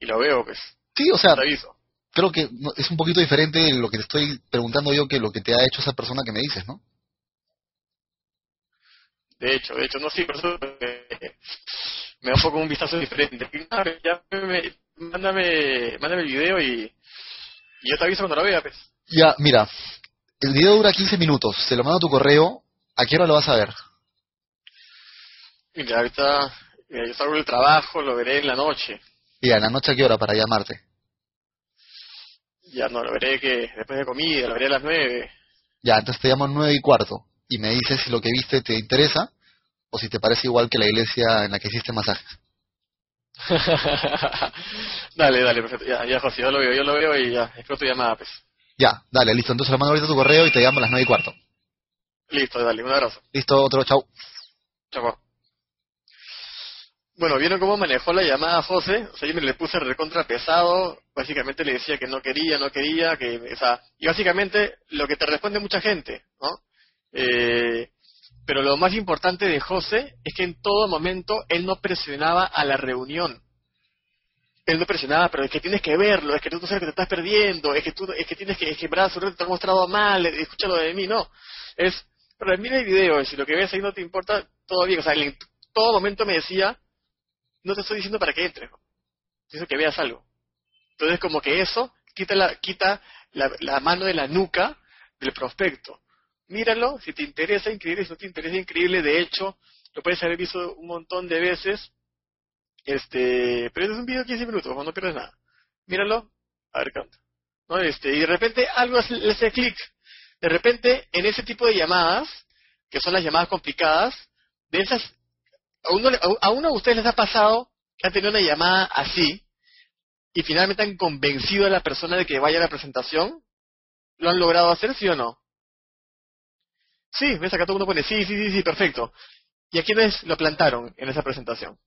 S1: y lo veo, pues.
S2: Sí, o sea, creo que es un poquito diferente lo que te estoy preguntando yo que lo que te ha hecho esa persona que me dices, ¿no?
S1: De hecho, de hecho, no, sí, por eso me, da un poco un vistazo diferente. Ya mándame, mándame el video y, y yo te aviso cuando lo vea, pues.
S2: Ya, mira, el video dura 15 minutos, se lo mando a tu correo, ¿a qué hora lo vas a ver?
S1: Mira, ahorita yo salgo del trabajo, lo veré en la noche.
S2: Ya, en la noche a qué hora para llamarte.
S1: Ya no, lo veré que después de comida, lo veré a las nueve.
S2: Ya, entonces te llamo nueve y cuarto y me dices si lo que viste te interesa o si te parece igual que la iglesia en la que hiciste masajes.
S1: dale, dale, perfecto. Ya, ya, José, yo lo veo, yo lo veo y ya, espero tu llamada, pues.
S2: Ya, dale, listo. Entonces lo mando ahorita tu correo y te llamo a las nueve y cuarto.
S1: Listo, dale, un abrazo.
S2: Listo, otro, chau.
S1: Chau. Bueno, ¿vieron cómo manejó la llamada José? O sea, yo me le puse recontra pesado, básicamente le decía que no quería, no quería, que, o sea, y básicamente lo que te responde mucha gente, ¿no? Eh, pero lo más importante de José es que en todo momento él no presionaba a la reunión. Él no presionaba, pero es que tienes que verlo, es que tú no sabes que te estás perdiendo, es que tú, es que tienes que, es que brazo te ha mostrado mal, escúchalo de mí, no. Es, pero mira el video, si lo que ves ahí no te importa, todo. O sea, en todo momento me decía, no te estoy diciendo para que entres, Dice que veas algo. Entonces, como que eso quita la, quita la, mano de la nuca del prospecto. Míralo, si te interesa, increíble, si no te interesa, increíble. De hecho, lo puedes haber visto un montón de veces. Este, pero es un video de 15 minutos, no pierdes nada. Míralo, a ver canta. ¿No? Este, y de repente algo le hace clic. De repente, en ese tipo de llamadas, que son las llamadas complicadas, de esas ¿A uno, a de ustedes les ha pasado que han tenido una llamada así y finalmente han convencido a la persona de que vaya a la presentación? ¿Lo han logrado hacer, sí o no? Sí, ves acá todo el mundo pone sí, sí, sí, sí, perfecto. ¿Y a quiénes lo plantaron en esa presentación?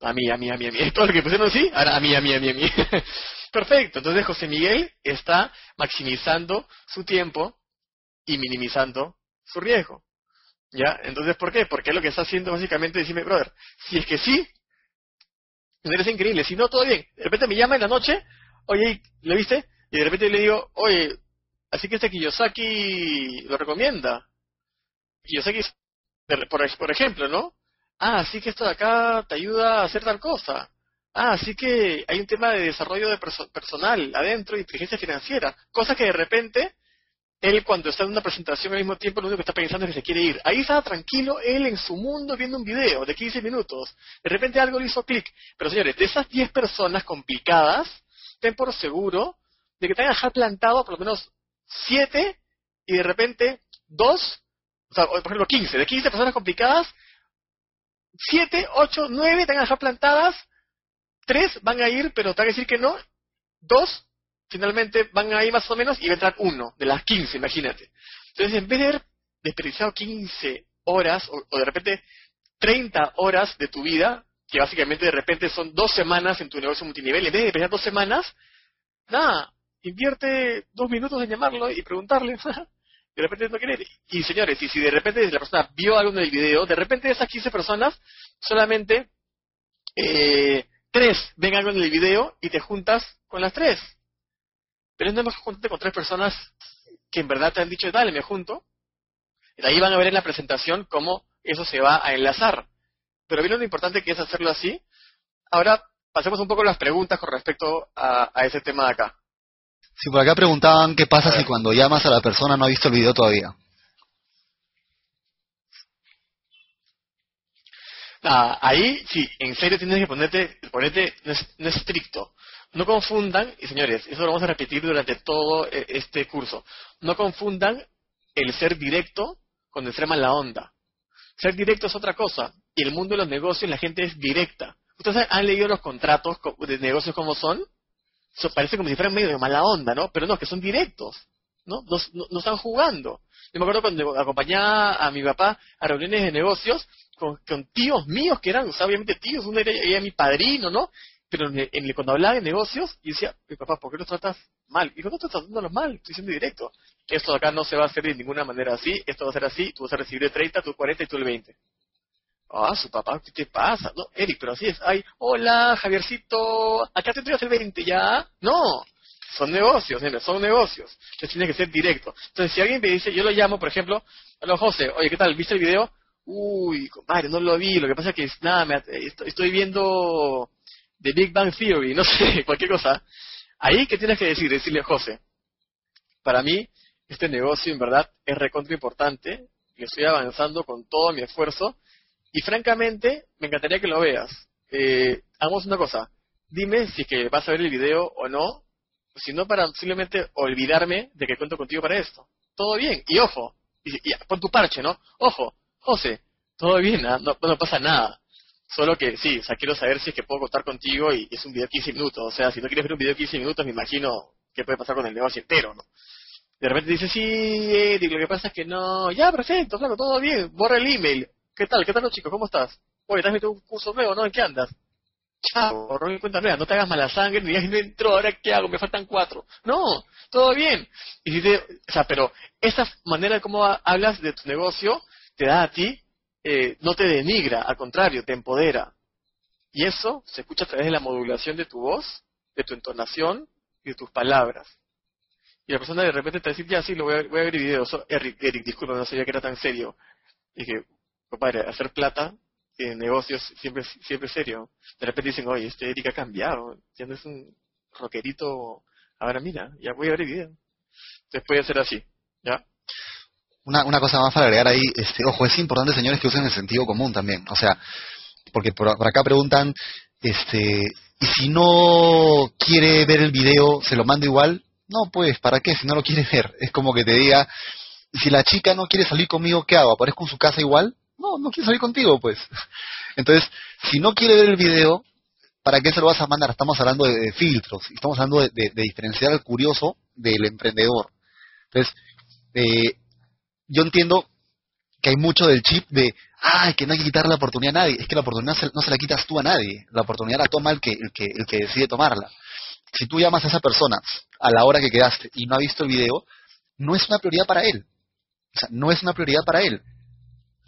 S1: A mí, a mí, a mí, a mí. Todo lo que pusieron sí, ahora a mí, a mí, a mí, a mí. Perfecto. Entonces José Miguel está maximizando su tiempo y minimizando su riesgo. ¿Ya? Entonces, ¿por qué? Porque lo que está haciendo básicamente es decirme, brother, si es que sí, eres increíble. Si no, todo bien. De repente me llama en la noche, oye, ¿lo viste? Y de repente le digo, oye, así que este Kiyosaki lo recomienda. Kiyosaki, por, por ejemplo, ¿no? Ah, así que esto de acá te ayuda a hacer tal cosa. Ah, así que hay un tema de desarrollo de personal adentro, inteligencia financiera. Cosa que de repente él cuando está en una presentación al mismo tiempo lo único que está pensando es que se quiere ir. Ahí estaba tranquilo, él en su mundo viendo un video de 15 minutos. De repente algo le hizo clic. Pero señores, de esas 10 personas complicadas, ten por seguro de que te van a dejar plantado por lo menos 7 y de repente 2, o sea, por ejemplo 15. De 15 personas complicadas, 7, 8, 9 te van a dejar plantadas, 3 van a ir, pero te van a decir que no, 2 finalmente van ahí más o menos y va a entrar uno de las 15, imagínate. Entonces, en vez de haber desperdiciado 15 horas o, de repente 30 horas de tu vida que básicamente de repente son dos semanas en tu negocio multinivel, en vez de esperar dos semanas, nada, invierte dos minutos en llamarlo y preguntarle. de repente no quiere. Y señores, y si de repente la persona vio algo en el video, de repente esas 15 personas, solamente eh, tres ven algo en el video y te juntas con las tres. Pero es más juntarte con tres personas que en verdad te han dicho, dale, me junto. Y ahí van a ver en la presentación cómo eso se va a enlazar. Pero bien lo importante que es hacerlo así. Ahora pasemos un poco a las preguntas con respecto a, ese tema de acá.
S2: Sí, por acá preguntaban qué pasa si cuando llamas a la persona no ha visto el video todavía.
S1: ahí sí, en serio tienes que ponerte, ponerte no, estricto. No confundan, y señores, eso lo vamos a repetir durante todo eh, este curso, no confundan el ser directo con el ser mala onda. Ser directo es otra cosa, y el mundo de los negocios la gente es directa. ¿Ustedes han leído los contratos de negocios como son? Eso parece como si fueran medio de mala onda, ¿no? Pero no, que son directos, ¿no? No, están jugando. Yo me acuerdo cuando acompañaba a mi papá a reuniones de negocios con, tíos míos que eran, obviamente tíos, uno era, mi padrino, ¿no? Pero en, cuando hablaba de negocios, yo decía, mi papá, ¿por qué los tratas mal? Y digo, no estoy tratándolos mal, estoy siendo directo. Esto acá no se va a hacer de ninguna manera así, esto va a ser así, tú vas a recibir el 30, tú el 40 y tú el 20. Ah, su papá, ¿qué te pasa? No, Eric, pero así es. Ay, hola, Javiercito, acá te entregas el 20 ya. No, son negocios, son negocios. Entonces tiene que ser directo. Entonces, si alguien me dice, yo lo llamo, por ejemplo, hola José, oye, ¿qué tal? ¿Viste el video? Uy, compadre, no lo vi. Lo que pasa es que, nada, me, estoy viendo The Big Bang Theory, no sé, cualquier cosa. Ahí, ¿qué tienes que decir? Decirle, José, para mí, este negocio en verdad es recontra importante, y estoy avanzando con todo mi esfuerzo, y francamente, me encantaría que lo veas. Eh, hagamos una cosa. Dime si es que vas a ver el video o no, si no para simplemente olvidarme de que cuento contigo para esto. Todo bien. Y ojo, y, tu parche, ¿no? Ojo, José, todo bien, ¿ah? no, no, pasa nada. Solo que sí, o sea, quiero saber si es que puedo contar contigo y es un video de 15 minutos. O sea, si no quieres ver un video de 15 minutos, me imagino qué puede pasar con el negocio entero, ¿no? De repente dice, sí, Eric, lo que pasa es que no. Ya, perfecto, claro, todo bien. Borra el email. ¿Qué tal? ¿Qué tal, chicos? ¿Cómo estás? Oye, ¿te has metido un curso nuevo, no? ¿En qué andas? Chao, borró mi cuenta nueva, no te hagas mala sangre, ni no entró, ahora qué hago, me faltan cuatro. No, todo bien. Y si o sea, pero esa manera de cómo hablas de tu negocio te da a ti, eh, no te denigra, al contrario, te empodera. Y eso se escucha a través de la modulación de tu voz, de tu entonación y de tus palabras. Y la persona de repente te dice, ya sí, lo voy a, voy a ver el video. Eric, Eric, disculpa, no sabía que era tan serio. Y dije, compadre, hacer plata en negocios siempre siempre serio. De repente dicen, oye, este Eric ha cambiado, ya no es un rockerito, ahora mira, ya voy a ver el video. Entonces puede ser así, ¿ya?
S2: Una, una cosa más para agregar ahí, este, ojo, es importante, señores, que usen el sentido común también. O sea, porque por, acá preguntan, este, ¿y si no quiere ver el video, se lo mando igual? No, pues, ¿para qué? Si no lo quiere ver. Es como que te diga, si la chica no quiere salir conmigo, ¿qué hago? ¿Aparezco en su casa igual? No, no quiere salir contigo, pues. Entonces, si no quiere ver el video, ¿para qué se lo vas a mandar? Estamos hablando de, filtros, estamos hablando de, diferenciar al curioso del emprendedor. Entonces, eh, yo entiendo que hay mucho del chip de, ay, que no hay que quitarle la oportunidad a nadie. Es que la oportunidad no se la quitas tú a nadie. La oportunidad la toma el que, el que, el que decide tomarla. Si tú llamas a esa persona a la hora que quedaste y no ha visto el video, no es una prioridad para él. O sea, no es una prioridad para él.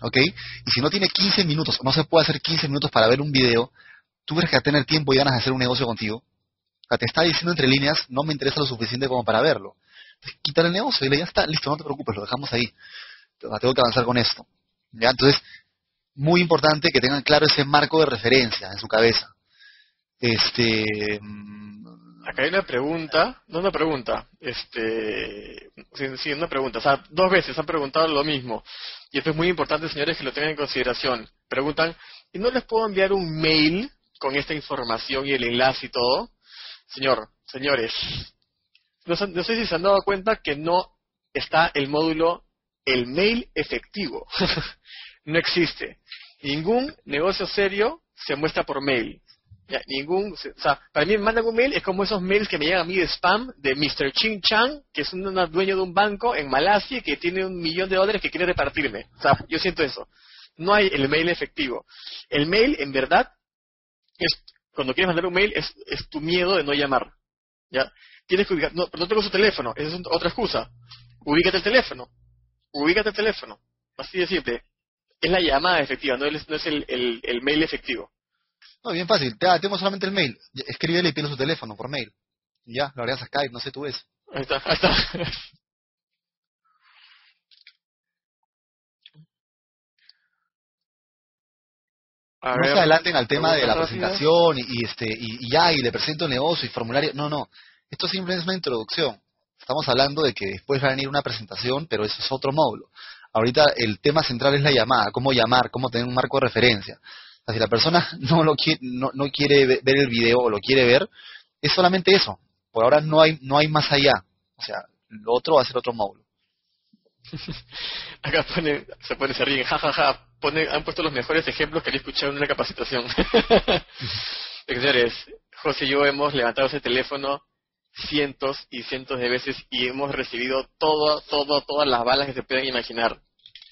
S2: ¿Ok? Y si no tiene 15 minutos, no se puede hacer 15 minutos para ver un video, ¿tú crees que a tener tiempo y ganas de hacer un negocio contigo? O sea, te está diciendo entre líneas, no me interesa lo suficiente como para verlo. Quítale el negocio y le ya está, listo, no te preocupes, lo dejamos ahí. Tengo que avanzar con esto. ¿Ya? Entonces, muy importante que tengan claro ese marco de referencia en su cabeza. Este,
S1: Acá hay una pregunta, no una pregunta, este, sí, una pregunta, o sea, dos veces han preguntado lo mismo. Y esto es muy importante, señores, que lo tengan en consideración. Preguntan, ¿y no les puedo enviar un mail con esta información y el enlace y todo? Señor, señores, no, no sé si se han dado cuenta que no está el módulo el mail efectivo. no existe. Ningún negocio serio se muestra por mail. Ya, ningún, o para mí me mandan un mail, es como esos mails que me llegan a mí de spam de Mr. Ching Chang, que es un, dueño de un banco en Malasia que tiene un millón de dólares que quiere repartirme. O sea, yo siento eso. No hay el mail efectivo. El mail, en verdad, es, cuando quieres mandar un mail es, es tu miedo de no llamar. ¿Ya? Tienes que ubicar, no, no tengo su teléfono, esa es otra excusa. Ubícate el teléfono. Ubícate el teléfono. Así de simple. Es la llamada efectiva, no es, no es el, el, el mail efectivo.
S2: No, bien fácil. Te, ah, tengo solamente el mail. Escríbele y pide su teléfono por mail. Ya, lo agregas a Skype, no sé, tú ves.
S1: Ahí está, ahí está. A
S2: no
S1: ver,
S2: se adelanten al tema de la
S1: rápidas.
S2: presentación y, y este y, y ya, y le presento negocio y formulario. No, no. Esto simplemente es una introducción. Estamos hablando de que después va a venir una presentación, pero eso es otro módulo. Ahorita el tema central es la llamada, cómo llamar, cómo tener un marco de referencia. O sea, si la persona no lo quiere, no, no quiere ve- ver el video o lo quiere ver, es solamente eso. Por ahora no hay, no hay más allá. O sea, lo otro va a ser otro módulo.
S1: Acá pone, se pone, se ríen, jajaja, han puesto los mejores ejemplos que había escuchado en una capacitación. Señores, José y yo hemos levantado ese teléfono cientos y cientos de veces y hemos recibido todo, todo, todas las balas que se puedan imaginar.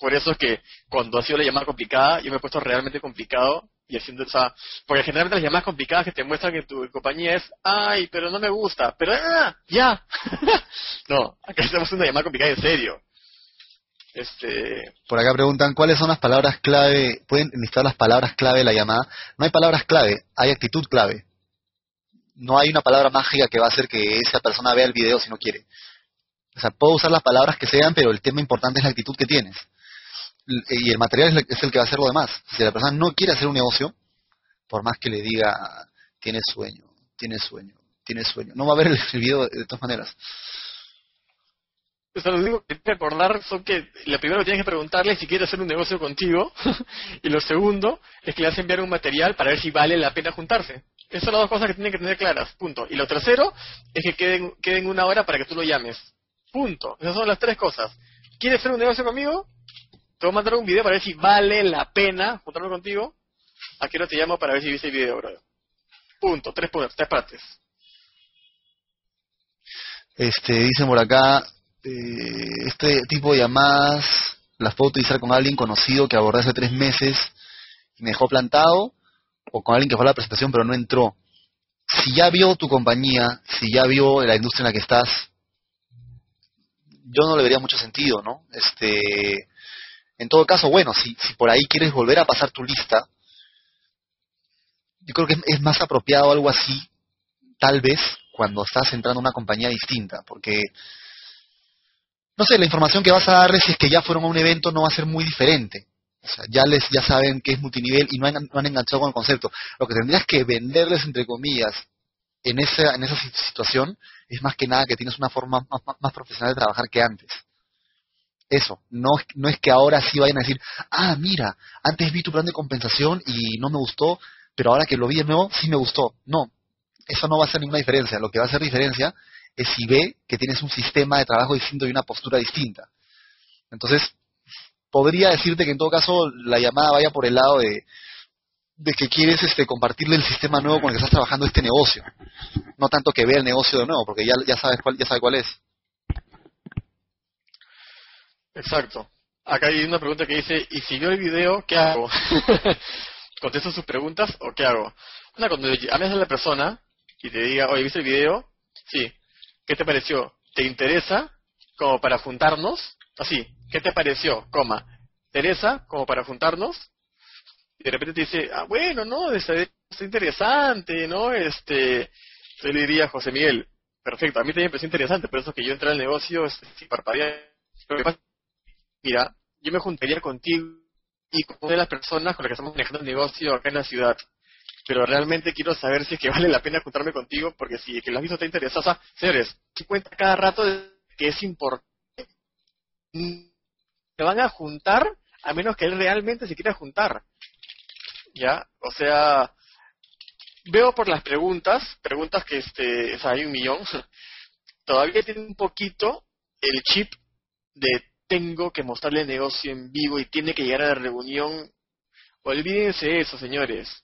S1: Por eso es que cuando ha sido la llamada complicada, yo me he puesto realmente complicado y haciendo, o sea, porque generalmente las llamadas complicadas que te muestran que tu compañía es, ay, pero no me gusta, pero ah, ya. no, acá estamos haciendo una llamada complicada en serio. Este,
S2: Por acá preguntan cuáles son las palabras clave. ¿Pueden listar las palabras clave de la llamada? No hay palabras clave, hay actitud clave. No hay una palabra mágica que va a hacer que esa persona vea el video si no quiere. O sea, puedo usar las palabras que sean, pero el tema importante es la actitud que tienes. Y el material es el- que va a hacer lo demás. Si la persona no quiere hacer un negocio, por más que le diga, tiene sueño, tiene sueño, tiene sueño, no va a ver el, video de, de todas maneras.
S1: O sea, lo único que tienes que recordar son que lo primero que tienes que preguntarle es si quiere hacer un negocio contigo y lo segundo es que le vas a enviar un material para ver si vale la pena juntarse. Esas son las dos cosas que tienen que tener claras, punto. Y lo tercero es que queden, queden una hora para que tú lo llames. Punto. Esas son las tres cosas. ¿Quieres hacer un negocio conmigo? Te voy a mandar un video para ver si vale la pena juntarme contigo. Aquí no te llamo para ver si viste el video, brother. Punto. Tres tres partes.
S2: Este, dicen por acá, eh, este tipo de llamadas las puedo utilizar con alguien conocido que abordé hace tres meses y me dejó plantado, o con alguien que fue a la presentación pero no entró. Si ya vio tu compañía, si ya vio la industria en la que estás, yo no le vería mucho sentido, ¿no? Este, en todo caso, bueno, si, si por ahí quieres volver a pasar tu lista, yo creo que es, es más apropiado algo así, tal vez, cuando estás entrando a una compañía distinta, porque, no sé, la información que vas a darles si es que ya fueron a un evento no va a ser muy diferente. O sea, ya les ya saben que es multinivel y no han, enganchado con el concepto. Lo que tendrías que venderles, entre comillas, en esa, en esa si- situación es más que nada que tienes una forma más, más- más profesional de trabajar que antes. Eso, no, no es que ahora sí vayan a decir, ah, mira, antes vi tu plan de compensación y no me gustó, pero ahora que lo vi de nuevo, sí me gustó. No, eso no va a hacer ninguna diferencia. Lo que va a hacer diferencia es si ve que tienes un sistema de trabajo distinto y una postura distinta. Entonces, podría decirte que en todo caso la llamada vaya por el lado de, de que quieres este, compartirle el sistema nuevo con el que estás trabajando este negocio. No tanto que vea el negocio de nuevo, porque ya, ya sabes cuál, ya sabe cuál es.
S1: Exacto. Acá hay una pregunta que dice, ¿y si veo el video, qué hago? ¿Contesto sus preguntas o qué hago? Una, cuando llames a la persona y te diga, oye, ¿viste el video? Sí. ¿Qué te pareció? ¿Te interesa como para juntarnos? Así, ¿qué te pareció? Coma. ¿Interesa como para juntarnos? Y de repente te dice, ah, bueno, no, está, está interesante, ¿no? Este, yo le diría a José Miguel, perfecto, a mí también me pareció interesante, por eso que yo entré al negocio este, sin parpadear. Que pasa mira, yo me juntaría contigo y con una de las personas con las que estamos manejando el negocio acá en la ciudad. Pero realmente quiero saber si es que vale la pena juntarme contigo, porque si que lo has visto te interesa. Señores, se cuenta cada rato de que es importante. Se van a juntar a menos que él realmente se quiera juntar. ¿Ya? O sea, veo por las preguntas, preguntas que este, o hay un millón, todavía tiene un poquito el chip de tengo que mostrarle el negocio en vivo y tiene que llegar a la reunión. Olvídense eso, señores.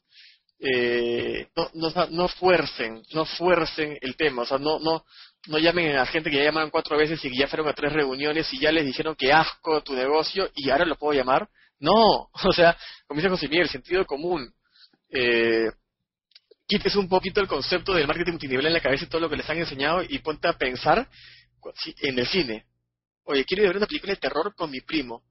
S1: Eh, no, no, no fuercen, no fuercen el tema. O sea, no, no, no llamen a gente que ya llamaron cuatro veces y que ya fueron a tres reuniones y ya les dijeron que asco tu negocio y ahora lo puedo llamar. No, o sea, como dice José Miguel, sentido común. Eh, quites un poquito el concepto del marketing multinivel en la cabeza y todo lo que les han enseñado y ponte a pensar en el cine. Oye, quiero ir a ver una película de terror con mi primo.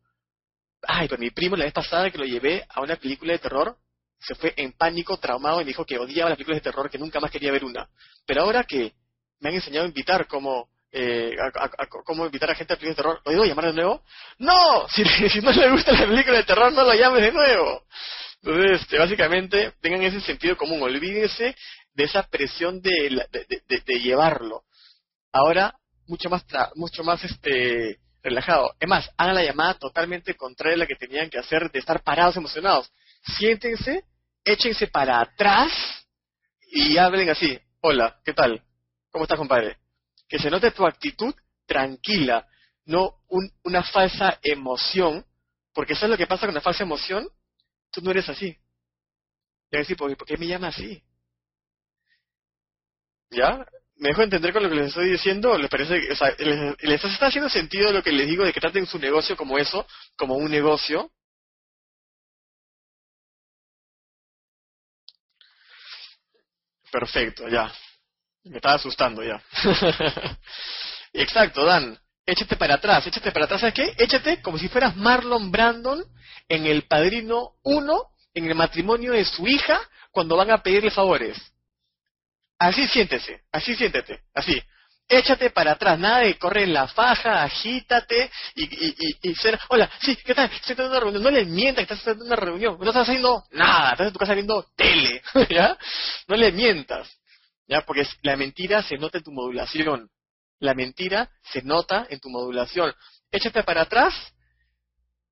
S1: Ay, pero mi primo la vez pasada que lo llevé a una película de terror, se fue en pánico, traumado y me dijo que odiaba las películas de terror, que nunca más quería ver una. Pero ahora que me han enseñado a invitar como eh, a, cómo invitar a gente a películas de terror, ¿lo digo llamar de nuevo? ¡No! Si, si no le gusta la película de terror, no lo llames de nuevo. Entonces, este, básicamente, tengan ese sentido común, olvídense de esa presión de, de, llevarlo. Ahora, mucho más, mucho más este, relajado. Es más, hagan la llamada totalmente contraria a la que tenían que hacer de estar parados emocionados. Siéntense, échense para atrás y hablen así. Hola, ¿qué tal? ¿Cómo estás, compadre? Que se note tu actitud tranquila, no una falsa emoción, porque eso es lo que pasa con la falsa emoción, tú no eres así. Y decir, ¿por qué me llama así? ¿Ya? ¿Me dejo entender con lo que les estoy diciendo? ¿Les parece, o sea, les, está haciendo sentido lo que les digo de que traten su negocio como eso, como un negocio? Perfecto, ya. Me estaba asustando ya. Exacto, Dan. Échate para atrás, échate para atrás. ¿Sabes qué? Échate como si fueras Marlon Brandon en El Padrino 1, en el matrimonio de su hija, cuando van a pedirle favores. Así siéntese, así siéntete, así. Échate para atrás, nada de correr en la faja, agítate y, y, hola, sí, ¿qué tal? Estoy teniendo una reunión. No le mientas que estás en una reunión, no estás haciendo nada, estás en tu casa viendo tele, ¿ya? No le mientas, ¿ya? Porque la mentira se nota en tu modulación. La mentira se nota en tu modulación. Échate para atrás,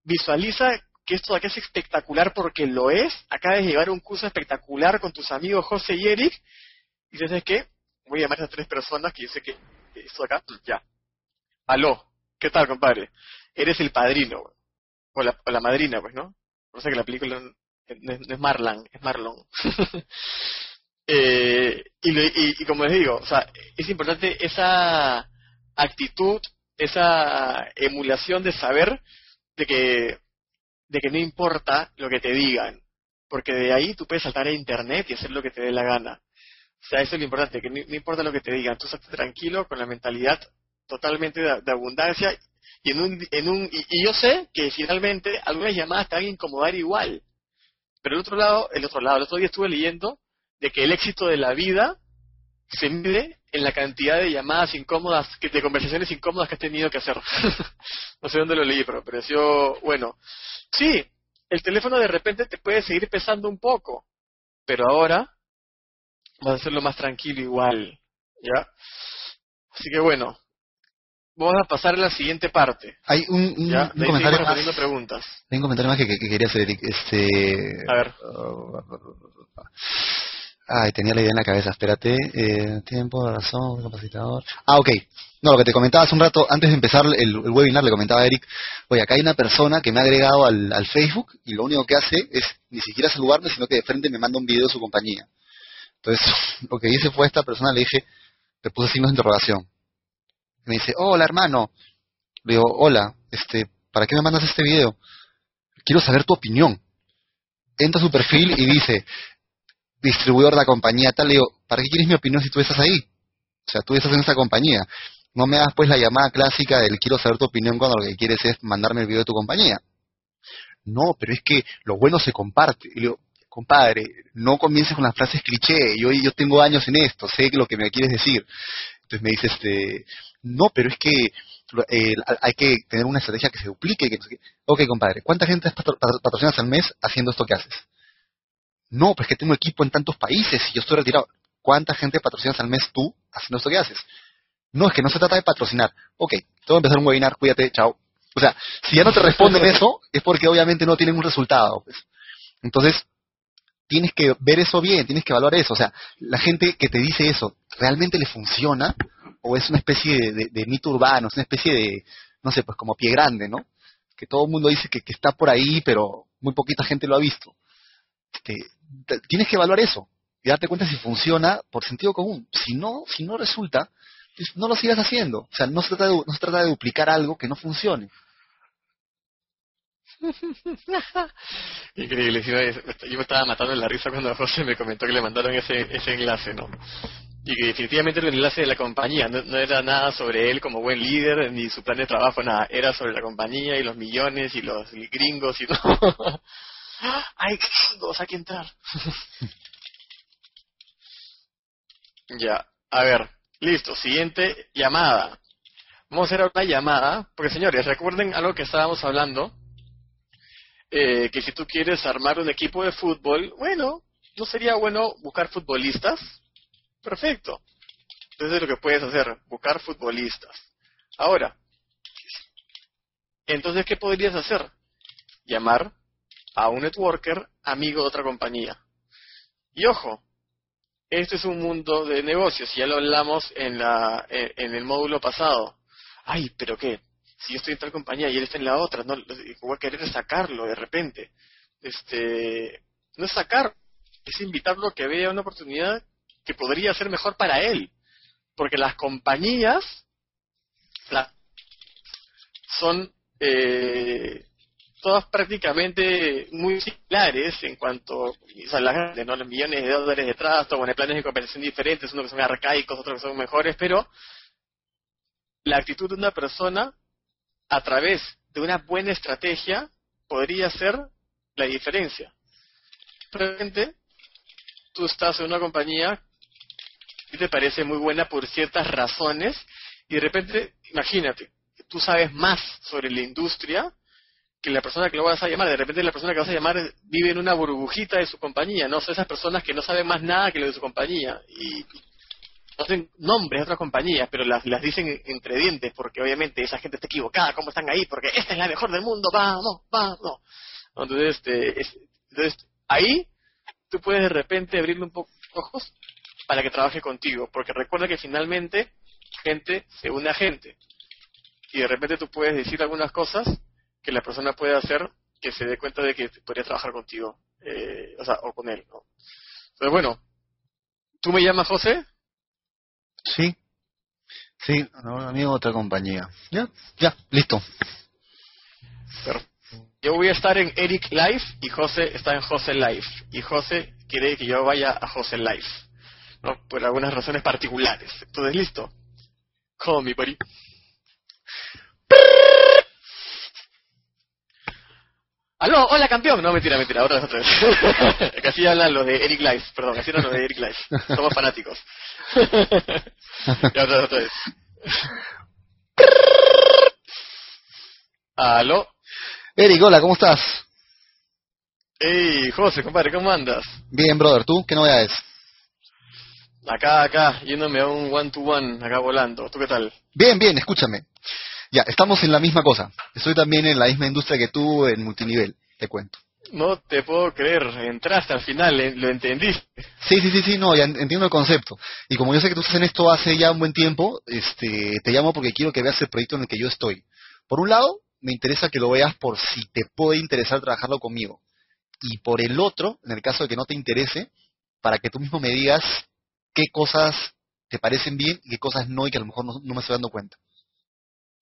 S1: visualiza que esto acá es espectacular porque lo es. Acabas de llevar un curso espectacular con tus amigos José y Eric. Y dices, ¿qué? Voy a llamar a tres personas que yo sé que de acá, ya. Aló, ¿qué tal, compadre? Eres el padrino, o la, o la madrina, pues, ¿no? No sé que la película no, es Marlan, es Marlon. eh, y, y, y como les digo, o sea, es importante esa actitud, esa emulación de saber de que de que no importa lo que te digan, porque de ahí tú puedes saltar a internet y hacer lo que te dé la gana. O sea, eso es lo importante, que no, importa lo que te digan, tú estás tranquilo con la mentalidad totalmente de, abundancia y en un, en un y, yo sé que finalmente algunas llamadas te van a incomodar igual. Pero el otro lado, el otro lado, el otro día estuve leyendo de que el éxito de la vida se mide en la cantidad de llamadas incómodas, de conversaciones incómodas que has tenido que hacer. no sé dónde lo leí, pero pareció bueno. Sí, el teléfono de repente te puede seguir pesando un poco, pero ahora vas a hacerlo más tranquilo igual, ¿ya? Así que bueno, vamos a pasar a la siguiente parte.
S2: Hay un, comentario
S1: más. Preguntas.
S2: Hay un comentario más que, quería hacer, Eric. Este,
S1: a ver.
S2: Ay, tenía la idea en la cabeza, espérate. Eh, tiempo, razón, capacitador. Ah, ok. No, lo que te comentaba hace un rato, antes de empezar el, webinar, le comentaba a Eric, oye, acá hay una persona que me ha agregado al, al, Facebook y lo único que hace es ni siquiera saludarme, sino que de frente me manda un video de su compañía. Entonces, lo que hice fue a esta persona, le dije, le puse signos de interrogación. me dice, hola hermano. Le digo, hola, este, ¿para qué me mandas este video? Quiero saber tu opinión. Entra a su perfil y dice, distribuidor de la compañía tal, le digo, ¿para qué quieres mi opinión si tú estás ahí? O sea, tú estás en esa compañía. No me das pues la llamada clásica del quiero saber tu opinión cuando lo que quieres es mandarme el video de tu compañía. No, pero es que lo bueno se comparte. Y le digo, compadre, no comiences con las frases cliché. Yo, yo tengo años en esto, sé lo que me quieres decir. Entonces me dice, este, no, pero es que hay que tener una estrategia que se duplique. Que, ok, compadre, ¿cuánta gente patrocinas al mes haciendo esto que haces? No, pues que tengo equipo en tantos países y yo estoy retirado. ¿Cuánta gente patrocinas al mes tú haciendo esto que haces? No, es que no se trata de patrocinar. Ok, tengo que empezar un webinar, cuídate, chao. O sea, si ya no te responden eso, es porque obviamente no tienen un resultado. Pues. Entonces, tienes que ver eso bien, tienes que evaluar eso. O sea, la gente que te dice eso, ¿realmente le funciona? ¿O es una especie de, mito urbano, es una especie de, no sé, pues como pie grande, ¿no? Que todo el mundo dice que, está por ahí, pero muy poquita gente lo ha visto. Este, tienes que evaluar eso y darte cuenta si funciona por sentido común. Si no, si no resulta, pues no lo sigas haciendo. O sea, no se trata de, no se trata de duplicar algo que no funcione.
S1: Increíble, yo me estaba matando en la risa cuando José me comentó que le mandaron ese, ese enlace, ¿no? Y que definitivamente era el enlace de la compañía, no, era nada sobre él como buen líder, ni su plan de trabajo, nada, era sobre la compañía y los millones y los gringos y no. ¡Ay, gringos! Hay que entrar. ya, a ver, listo, siguiente llamada. Vamos a hacer una llamada, porque señores, recuerden algo que estábamos hablando, eh, que si tú quieres armar un equipo de fútbol, bueno, ¿no sería bueno buscar futbolistas? Perfecto. Entonces es lo que puedes hacer, buscar futbolistas. Ahora, entonces, ¿qué podrías hacer? Llamar a un networker amigo de otra compañía. Y ojo, este es un mundo de negocios, ya lo hablamos en, la, en el módulo pasado ay, pero qué, si yo estoy en tal compañía y él está en la otra, no voy a querer sacarlo de repente. Este, no es sacar, es invitarlo a que vea una oportunidad que podría ser mejor para él. Porque las compañías son eh, todas prácticamente muy similares en cuanto o sea, las ¿no? los millones de dólares detrás, toman planes de cooperación diferentes, unos que son arcaicos, otros que son mejores, pero la actitud de una persona a través de una buena estrategia podría ser la diferencia. Realmente, tú estás en una compañía que te parece muy buena por ciertas razones y de repente, imagínate, tú sabes más sobre la industria que la persona que lo vas a llamar. De repente la persona que vas a llamar vive en una burbujita de su compañía, ¿no? Son esas personas que no saben más nada que lo de su compañía y, hacen nombres de otras compañías, pero las, las dicen entre dientes, porque obviamente esa gente está equivocada, ¿cómo están ahí? Porque esta es la mejor del mundo, vamos, vamos. Entonces, este, entonces ahí tú puedes de repente abrirle un poco los ojos para que trabaje contigo, porque recuerda que finalmente gente se une a gente. Y de repente tú puedes decir algunas cosas que la persona puede hacer que se dé cuenta de que podría trabajar contigo, eh, o sea, o con él. Entonces, bueno, ¿tú me llamas José?
S2: Sí. Sí, no, de otra compañía. Ya, ya, listo.
S1: Yo voy a estar en Eric Live y José está en José Live. Y José quiere que yo vaya a José Live. ¿no? Por algunas razones particulares. Entonces, listo. Call me, buddy. Aló, hola campeón. No, mentira, mentira, otra vez, otra vez. Casi hablan los de Eric Live, perdón, así eran los de Eric Live. Somos fanáticos. ya otra vez, otra vez. Aló.
S2: Eric, hola, ¿cómo estás?
S1: Hey, José, compadre, ¿cómo andas?
S2: Bien, brother, ¿tú? ¿Qué novedades?
S1: Acá, acá, yéndome a un one-to-one, acá volando. ¿Tú qué tal?
S2: Bien, bien, escúchame. Ya, estamos en la misma cosa. Estoy también en la misma industria que tú en multinivel, te cuento.
S1: No te puedo creer, entraste al final, eh, lo entendiste.
S2: Sí, sí, sí, sí, no, ya entiendo el concepto. Y como yo sé que tú estás en esto hace ya un buen tiempo, este, te llamo porque quiero que veas el proyecto en el que yo estoy. Por un lado, me interesa que lo veas por si te puede interesar trabajarlo conmigo. Y por el otro, en el caso de que no te interese, para que tú mismo me digas qué cosas te parecen bien y qué cosas no y que a lo mejor no me estoy dando cuenta.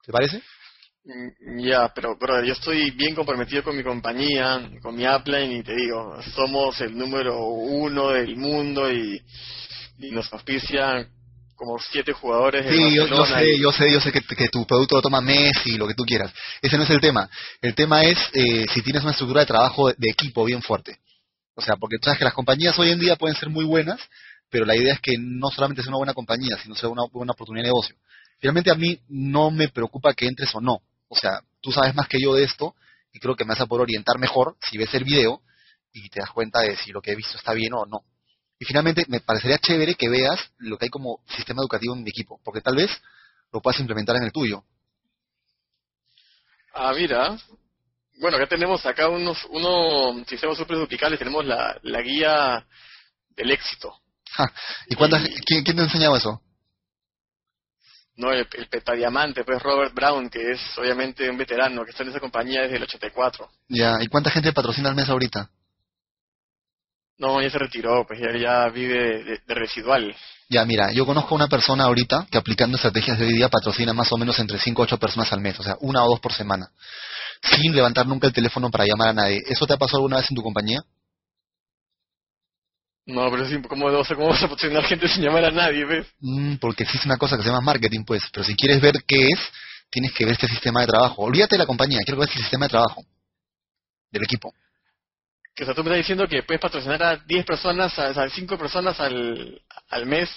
S2: ¿Te parece?
S1: Mm, ya, pero yo estoy bien comprometido con mi compañía, con mi upline y te digo, somos el número uno del mundo y, nos auspician como siete jugadores.
S2: Sí, yo, sé, yo sé, yo sé que, tu producto lo toma Messi lo que tú quieras. Ese no es el tema. El tema es eh, si tienes una estructura de trabajo de, equipo bien fuerte. O sea, porque sabes que las compañías hoy en día pueden ser muy buenas, pero la idea es que no solamente sea una buena compañía, sino sea una buena oportunidad de negocio. Realmente a mí no me preocupa que entres o no. O sea, tú sabes más que yo de esto y creo que me vas a poder orientar mejor si ves el video y te das cuenta de si lo que he visto está bien o no. Y finalmente me parecería chévere que veas lo que hay como sistema educativo en mi equipo, porque tal vez lo puedas implementar en el tuyo.
S1: Ah, mira. Bueno, acá tenemos acá unos, unos sistemas super duplicables, tenemos la, la guía del éxito.
S2: ¿Y, cuántas, ¿quién, quién te ha enseñado eso?
S1: No el, el, petadiamante, pues Robert Brown, que es obviamente un veterano, que está en esa compañía desde el 84.
S2: Ya, ¿y cuánta gente patrocina al mes ahorita?
S1: No, ya se retiró, pues ya, ya vive de, residual.
S2: Ya, mira, yo conozco a una persona ahorita que aplicando estrategias de hoy día patrocina más o menos entre 5 o 8 personas al mes, o sea, una o dos por semana. sin levantar nunca el teléfono para llamar a nadie. ¿Eso te ha pasado alguna vez en tu compañía?
S1: No, pero es ¿cómo, cómo vas a posicionar gente sin llamar a nadie, ¿ves?
S2: Mm, porque existe una cosa que se llama marketing, pues. Pero si quieres ver qué es, tienes que ver este sistema de trabajo. Olvídate de la compañía, quiero ver este sistema de trabajo del equipo.
S1: Que o sea, tú me estás diciendo que puedes patrocinar a 10 personas, a 5 personas al, al mes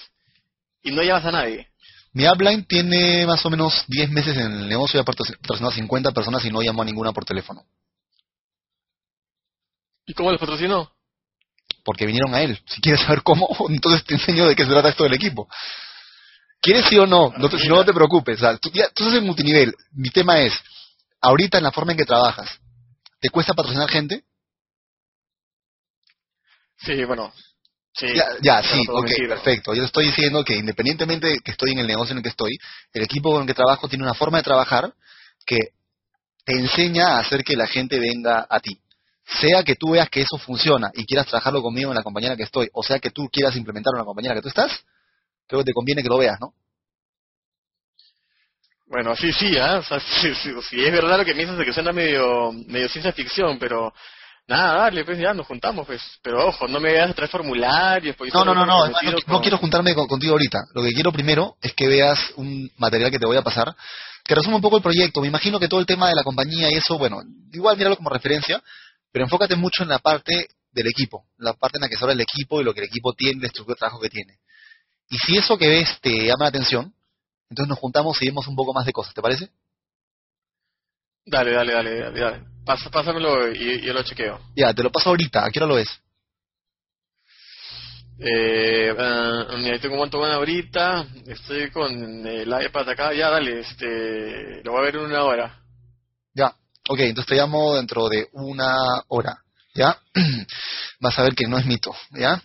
S1: y no llamas a nadie.
S2: Mi upline tiene más o menos 10 meses en el negocio y ha patrocinado a 50 personas y no llamó a ninguna por teléfono.
S1: ¿Y cómo les patrocinó?
S2: Porque vinieron a él. Si quieres saber cómo, entonces te enseño de qué se trata esto del equipo. ¿Quieres sí o no? no si no, no te preocupes. tú, ya, tú estás en multinivel. Mi tema es, ahorita en la forma en que trabajas, ¿te cuesta patrocinar gente?
S1: Sí, bueno, Sí,
S2: ya, sí, ok, perfecto. Yo estoy diciendo que independientemente de que estoy en el negocio en el que estoy, el equipo con el que trabajo tiene una forma de trabajar que te enseña a hacer que la gente venga a ti. Sea que tú veas que eso funciona y quieras trabajarlo conmigo en la compañía en la que estoy, o sea que tú quieras implementarlo en la compañía en la que tú estás, creo que te conviene que lo veas, ¿no?
S1: Bueno, sí, sí, ¿eh? sí, es verdad lo que piensas de que suena medio, medio ciencia ficción, pero Nada, dale, pues ya nos juntamos, pues. Pero ojo, no me veas a traer formularios.
S2: Pues, no, no, no, no, no, quiero juntarme contigo ahorita. Lo que quiero primero es que veas un material que te voy a pasar, que resume un poco el proyecto. Me imagino que todo el tema de la compañía y eso, bueno, igual míralo como referencia, pero enfócate mucho en la parte del equipo, la parte en la que se habla el equipo y lo que el equipo tiene, la estructura de trabajo que tiene. Y si eso que ves te llama la atención, entonces nos juntamos y vemos un poco más de cosas, ¿te parece?
S1: Dale, dale, dale, dale, dale. pásamelo y, yo lo chequeo.
S2: Ya, te lo paso ahorita. ¿A qué hora lo ves?
S1: Eh, uh, mira, tengo un montón ahorita. Estoy con el iPad acá. Ya, dale, este, lo voy a ver en una hora.
S2: Ya, ok, entonces te llamo dentro de una hora. ¿Ya? Vas a ver que no es mito, ¿ya?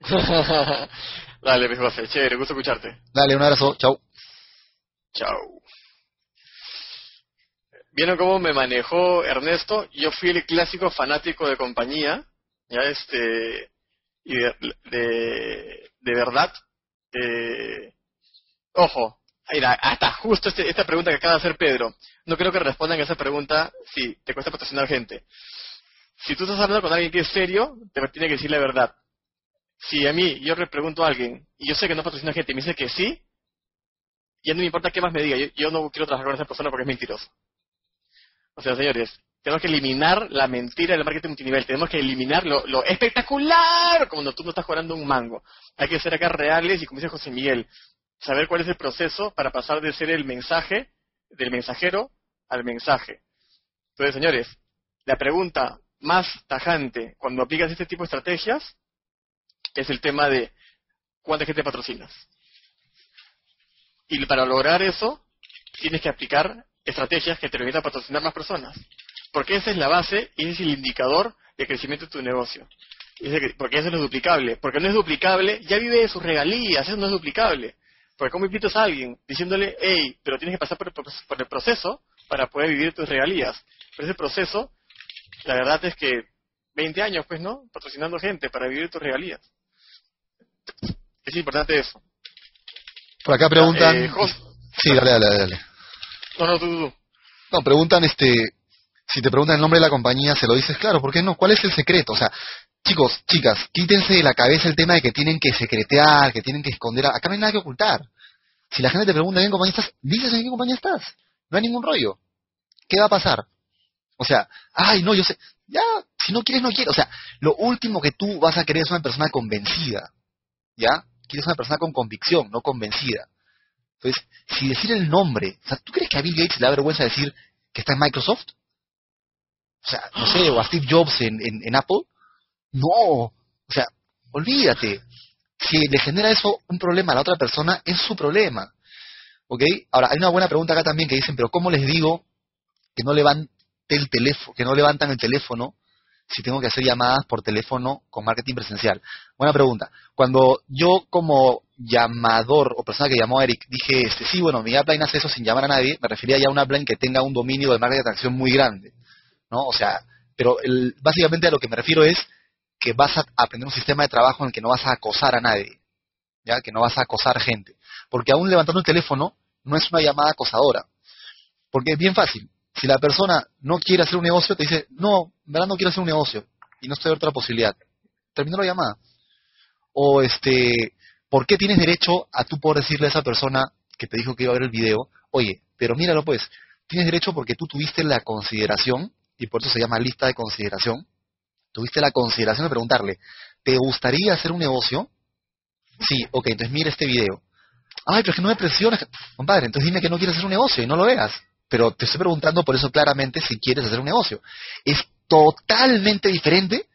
S1: dale, mi José, chévere, gusto escucharte.
S2: Dale, un abrazo, chao.
S1: Chao. ¿Vieron cómo me manejó Ernesto? Yo fui el clásico fanático de compañía, ya este, y de, de, verdad. Eh, ojo, hasta justo este, esta pregunta que acaba de hacer Pedro. No creo que respondan a esa pregunta si te cuesta patrocinar gente. Si tú estás hablando con alguien que es serio, te tiene que decir la verdad. Si a mí yo le pregunto a alguien y yo sé que no patrocina gente y me dice que sí, ya no me importa qué más me diga, yo no quiero trabajar con esa persona porque es mentiroso. O sea, señores, tenemos que eliminar la mentira del marketing multinivel. Tenemos que eliminar lo, espectacular cuando tú no estás jugando un mango. Hay que ser acá reales y, como dice José Miguel, saber cuál es el proceso para pasar de ser el mensaje, del mensajero al mensaje. Entonces, señores, la pregunta más tajante cuando aplicas este tipo de estrategias es el tema de cuánta gente patrocinas. Y para lograr eso, tienes que aplicar estrategias que te permitan patrocinar más personas. Porque esa es la base y ese es el indicador de crecimiento de tu negocio. Porque eso no es duplicable. Porque no es duplicable, ya vive de sus regalías, eso no es duplicable. Porque como invitas a alguien diciéndole, hey, pero tienes que pasar por el, proceso para poder vivir tus regalías. Pero ese proceso, la verdad es que 20 años, pues, ¿no? Patrocinando gente para vivir tus regalías. Es importante eso.
S2: Por acá preguntan... Eh, sí, dale, dale, dale.
S1: No, no, tú,
S2: No, preguntan, este, si te preguntan el nombre de la compañía, se lo dices, claro, ¿por qué no? ¿Cuál es el secreto? O sea, chicos, chicas, quítense de la cabeza el tema de que tienen que secretear, que tienen que esconder. Acá no hay nada que ocultar. Si la gente te pregunta en qué compañía estás, dices en qué compañía estás. No hay ningún rollo. ¿Qué va a pasar? O sea, ay, no, yo sé. Ya, si no quieres, no quieres. O sea, lo último que tú vas a querer es una persona convencida. ¿Ya? Quieres una persona con convicción, no convencida. Entonces, si decir el nombre, o sea, ¿tú crees que a Bill Gates le da vergüenza decir que está en Microsoft? O sea, no sé, o a Steve Jobs en, en, Apple. No, o sea, olvídate. Si le genera eso un problema a la otra persona, es su problema. ¿Ok? Ahora, hay una buena pregunta acá también que dicen, pero ¿cómo les digo que no levanten el teléfono, que no levantan el teléfono si tengo que hacer llamadas por teléfono con marketing presencial? Buena pregunta. Cuando yo como llamador o persona que llamó a Eric dije, este, sí, bueno, mi upline hace eso sin llamar a nadie, me refería ya a un upline que tenga un dominio de marketing de atracción muy grande. ¿no? O sea, pero el, básicamente a lo que me refiero es que vas a aprender un sistema de trabajo en el que no vas a acosar a nadie, ¿ya? Que no vas a acosar gente. Porque aún levantando el teléfono no es una llamada acosadora. Porque es bien fácil Si la persona no quiere hacer un negocio, te dice, no, en verdad no quiero hacer un negocio y no estoy otra posibilidad. Terminó la llamada. O este, ¿por qué tienes derecho a tú poder decirle a esa persona que te dijo que iba a ver el video, oye, pero míralo pues, tienes derecho porque tú tuviste la consideración, y por eso se llama lista de consideración, tuviste la consideración de preguntarle, ¿te gustaría hacer un negocio? Sí, ok, entonces mira este video. Ay, pero es que no me presiones. Compadre, entonces dime que no quieres hacer un negocio y no lo veas. Pero te estoy preguntando por eso claramente si quieres hacer un negocio. Es totalmente diferente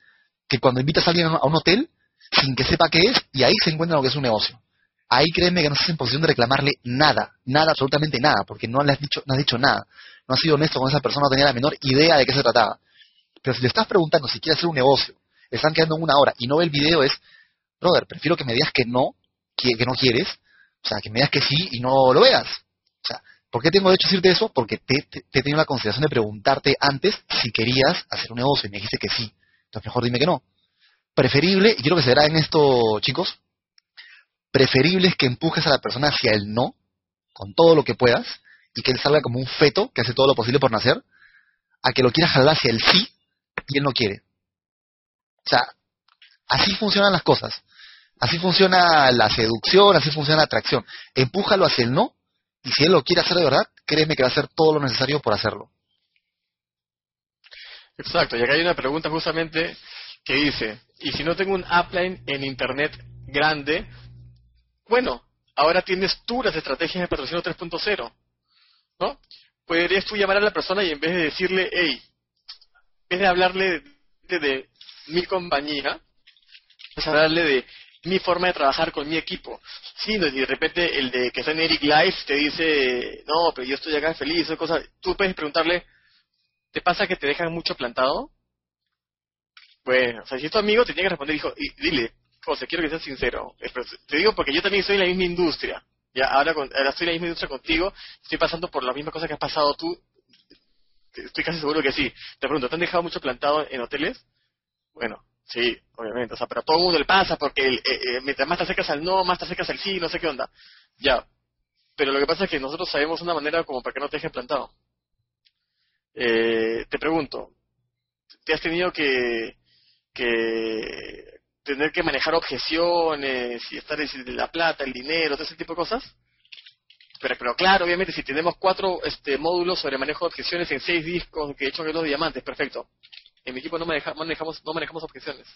S2: que cuando invitas a alguien a un hotel sin que sepa qué es y ahí se encuentra lo que es un negocio. Ahí créeme que no estás en posición de reclamarle nada, nada, absolutamente nada, porque no le has dicho, no has dicho nada. No has sido honesto con esa persona, no tenía la menor idea de qué se trataba. Pero si le estás preguntando si quiere hacer un negocio, están quedando una hora y no ve el video, es, brother, prefiero que me digas que no, que, no quieres, o sea, que me digas que sí y no lo veas. O sea, ¿por qué tengo derecho a decirte eso? Porque te, te, he tenido la consideración de preguntarte antes si querías hacer un negocio y me dijiste que sí. Entonces mejor dime que no. Preferible, y quiero que se verá en esto, chicos, preferible es que empujes a la persona hacia el no, con todo lo que puedas, y que él salga como un feto que hace todo lo posible por nacer, a que lo quieras jalar hacia el sí y él no quiere. O sea, así funcionan las cosas. Así funciona la seducción, así funciona la atracción. Empújalo hacia el no, y si él lo quiere hacer de verdad, créeme que va a hacer todo lo necesario por hacerlo.
S1: Exacto, y acá hay una pregunta justamente que dice, ¿y si no tengo un upline en Internet grande? Bueno, ahora tienes tú las estrategias de patrocinio 3.0, ¿no? Podrías tú llamar a la persona y en vez de decirle, hey, vez de hablarle de, mi compañía, es hablarle de mi forma de trabajar con mi equipo. Sí, no, y de repente el de que está en Eric Life te dice, no, pero yo estoy acá feliz, o cosas. Tú puedes preguntarle, ¿te pasa que te dejan mucho plantado? Bueno, o sea, si es tu amigo, te tiene que responder, dijo, y dile, José, quiero que seas sincero. Te digo porque yo también estoy en la misma industria. Ya, ahora, ahora estoy en la misma industria contigo, estoy pasando por la misma cosa que has pasado tú. Estoy casi seguro que sí. Te pregunto, ¿te han dejado mucho plantado en hoteles? Bueno, sí, obviamente. O sea, pero todo el mundo le pasa porque eh, eh, mientras más te acercas al no, más te acercas al sí, no sé qué onda. Ya. Pero lo que pasa es que nosotros sabemos una manera como para que no te dejen plantado. Eh, te pregunto, ¿te has tenido que, que tener que manejar objeciones y estar en la plata, el dinero, todo ese tipo de cosas? Pero, claro, obviamente, si tenemos cuatro este, módulos sobre manejo de objeciones en seis discos, que he hecho que los diamantes, perfecto. En mi equipo no, manejamos, no manejamos objeciones.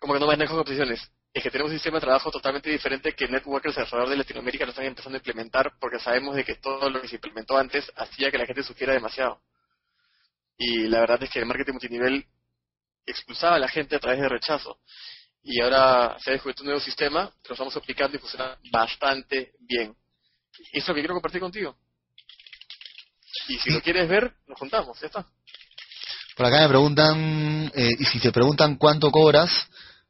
S1: ¿Cómo que no manejamos objeciones? Es que tenemos un sistema de trabajo totalmente diferente que networkers alrededor de Latinoamérica lo están empezando a implementar porque sabemos de que todo lo que se implementó antes hacía que la gente sufriera demasiado. Y la verdad es que el marketing multinivel expulsaba a la gente a través de rechazo. Y ahora se ha descubierto un nuevo sistema que lo estamos aplicando y funciona bastante bien. Y eso es lo que quiero compartir contigo. Y si lo quieres ver, nos juntamos, ya está.
S2: Por acá me preguntan, eh, y si te preguntan cuánto cobras,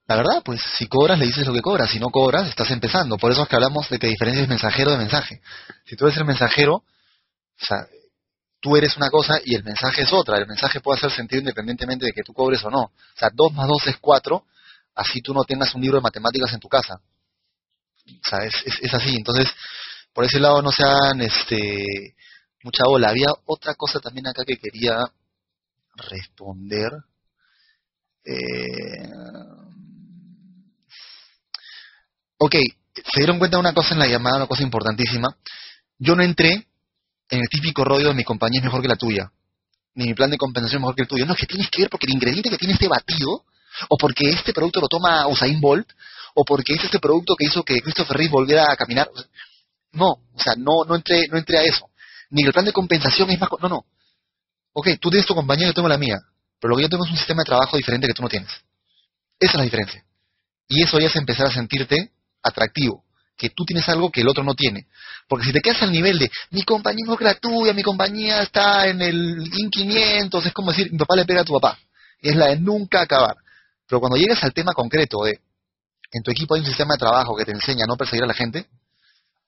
S2: la verdad, pues si cobras le dices lo que cobras, si no cobras estás empezando. Por eso es que hablamos de que diferencias mensajero de mensaje. Si tú eres el mensajero, o sea, tú eres una cosa y el mensaje es otra. El mensaje puede hacer sentido independientemente de que tú cobres o no. O sea, 2 más 2 es 4, así tú no tengas un libro de matemáticas en tu casa. O sea, es, así. Entonces, por ese lado no sean este, mucha bola. Había otra cosa también acá que quería responder. Eh... Ok, se dieron cuenta de una cosa en la llamada, una cosa importantísima. Yo no entré en el típico rollo de mi compañía es mejor que la tuya, ni mi plan de compensación es mejor que el tuyo. No, es que tienes que ver porque el ingrediente que tiene este batido, o porque este producto lo toma Usain Bolt, o porque es este producto que hizo que Christopher Reeve volviera a caminar. No, o sea, no, no entré, no entré a eso. Ni el plan de compensación es más... No, no. Ok, tú tienes tu compañía, yo tengo la mía. Pero lo que yo tengo es un sistema de trabajo diferente que tú no tienes. Esa es la diferencia. Y eso ya es empezar a sentirte atractivo que tú tienes algo que el otro no tiene. Porque si te quedas al nivel de mi compañía es tuya, mi compañía está en el IN 500, es como decir mi papá le pega a tu papá. Es la de nunca acabar. Pero cuando llegas al tema concreto de en tu equipo hay un sistema de trabajo que te enseña a no perseguir a la gente,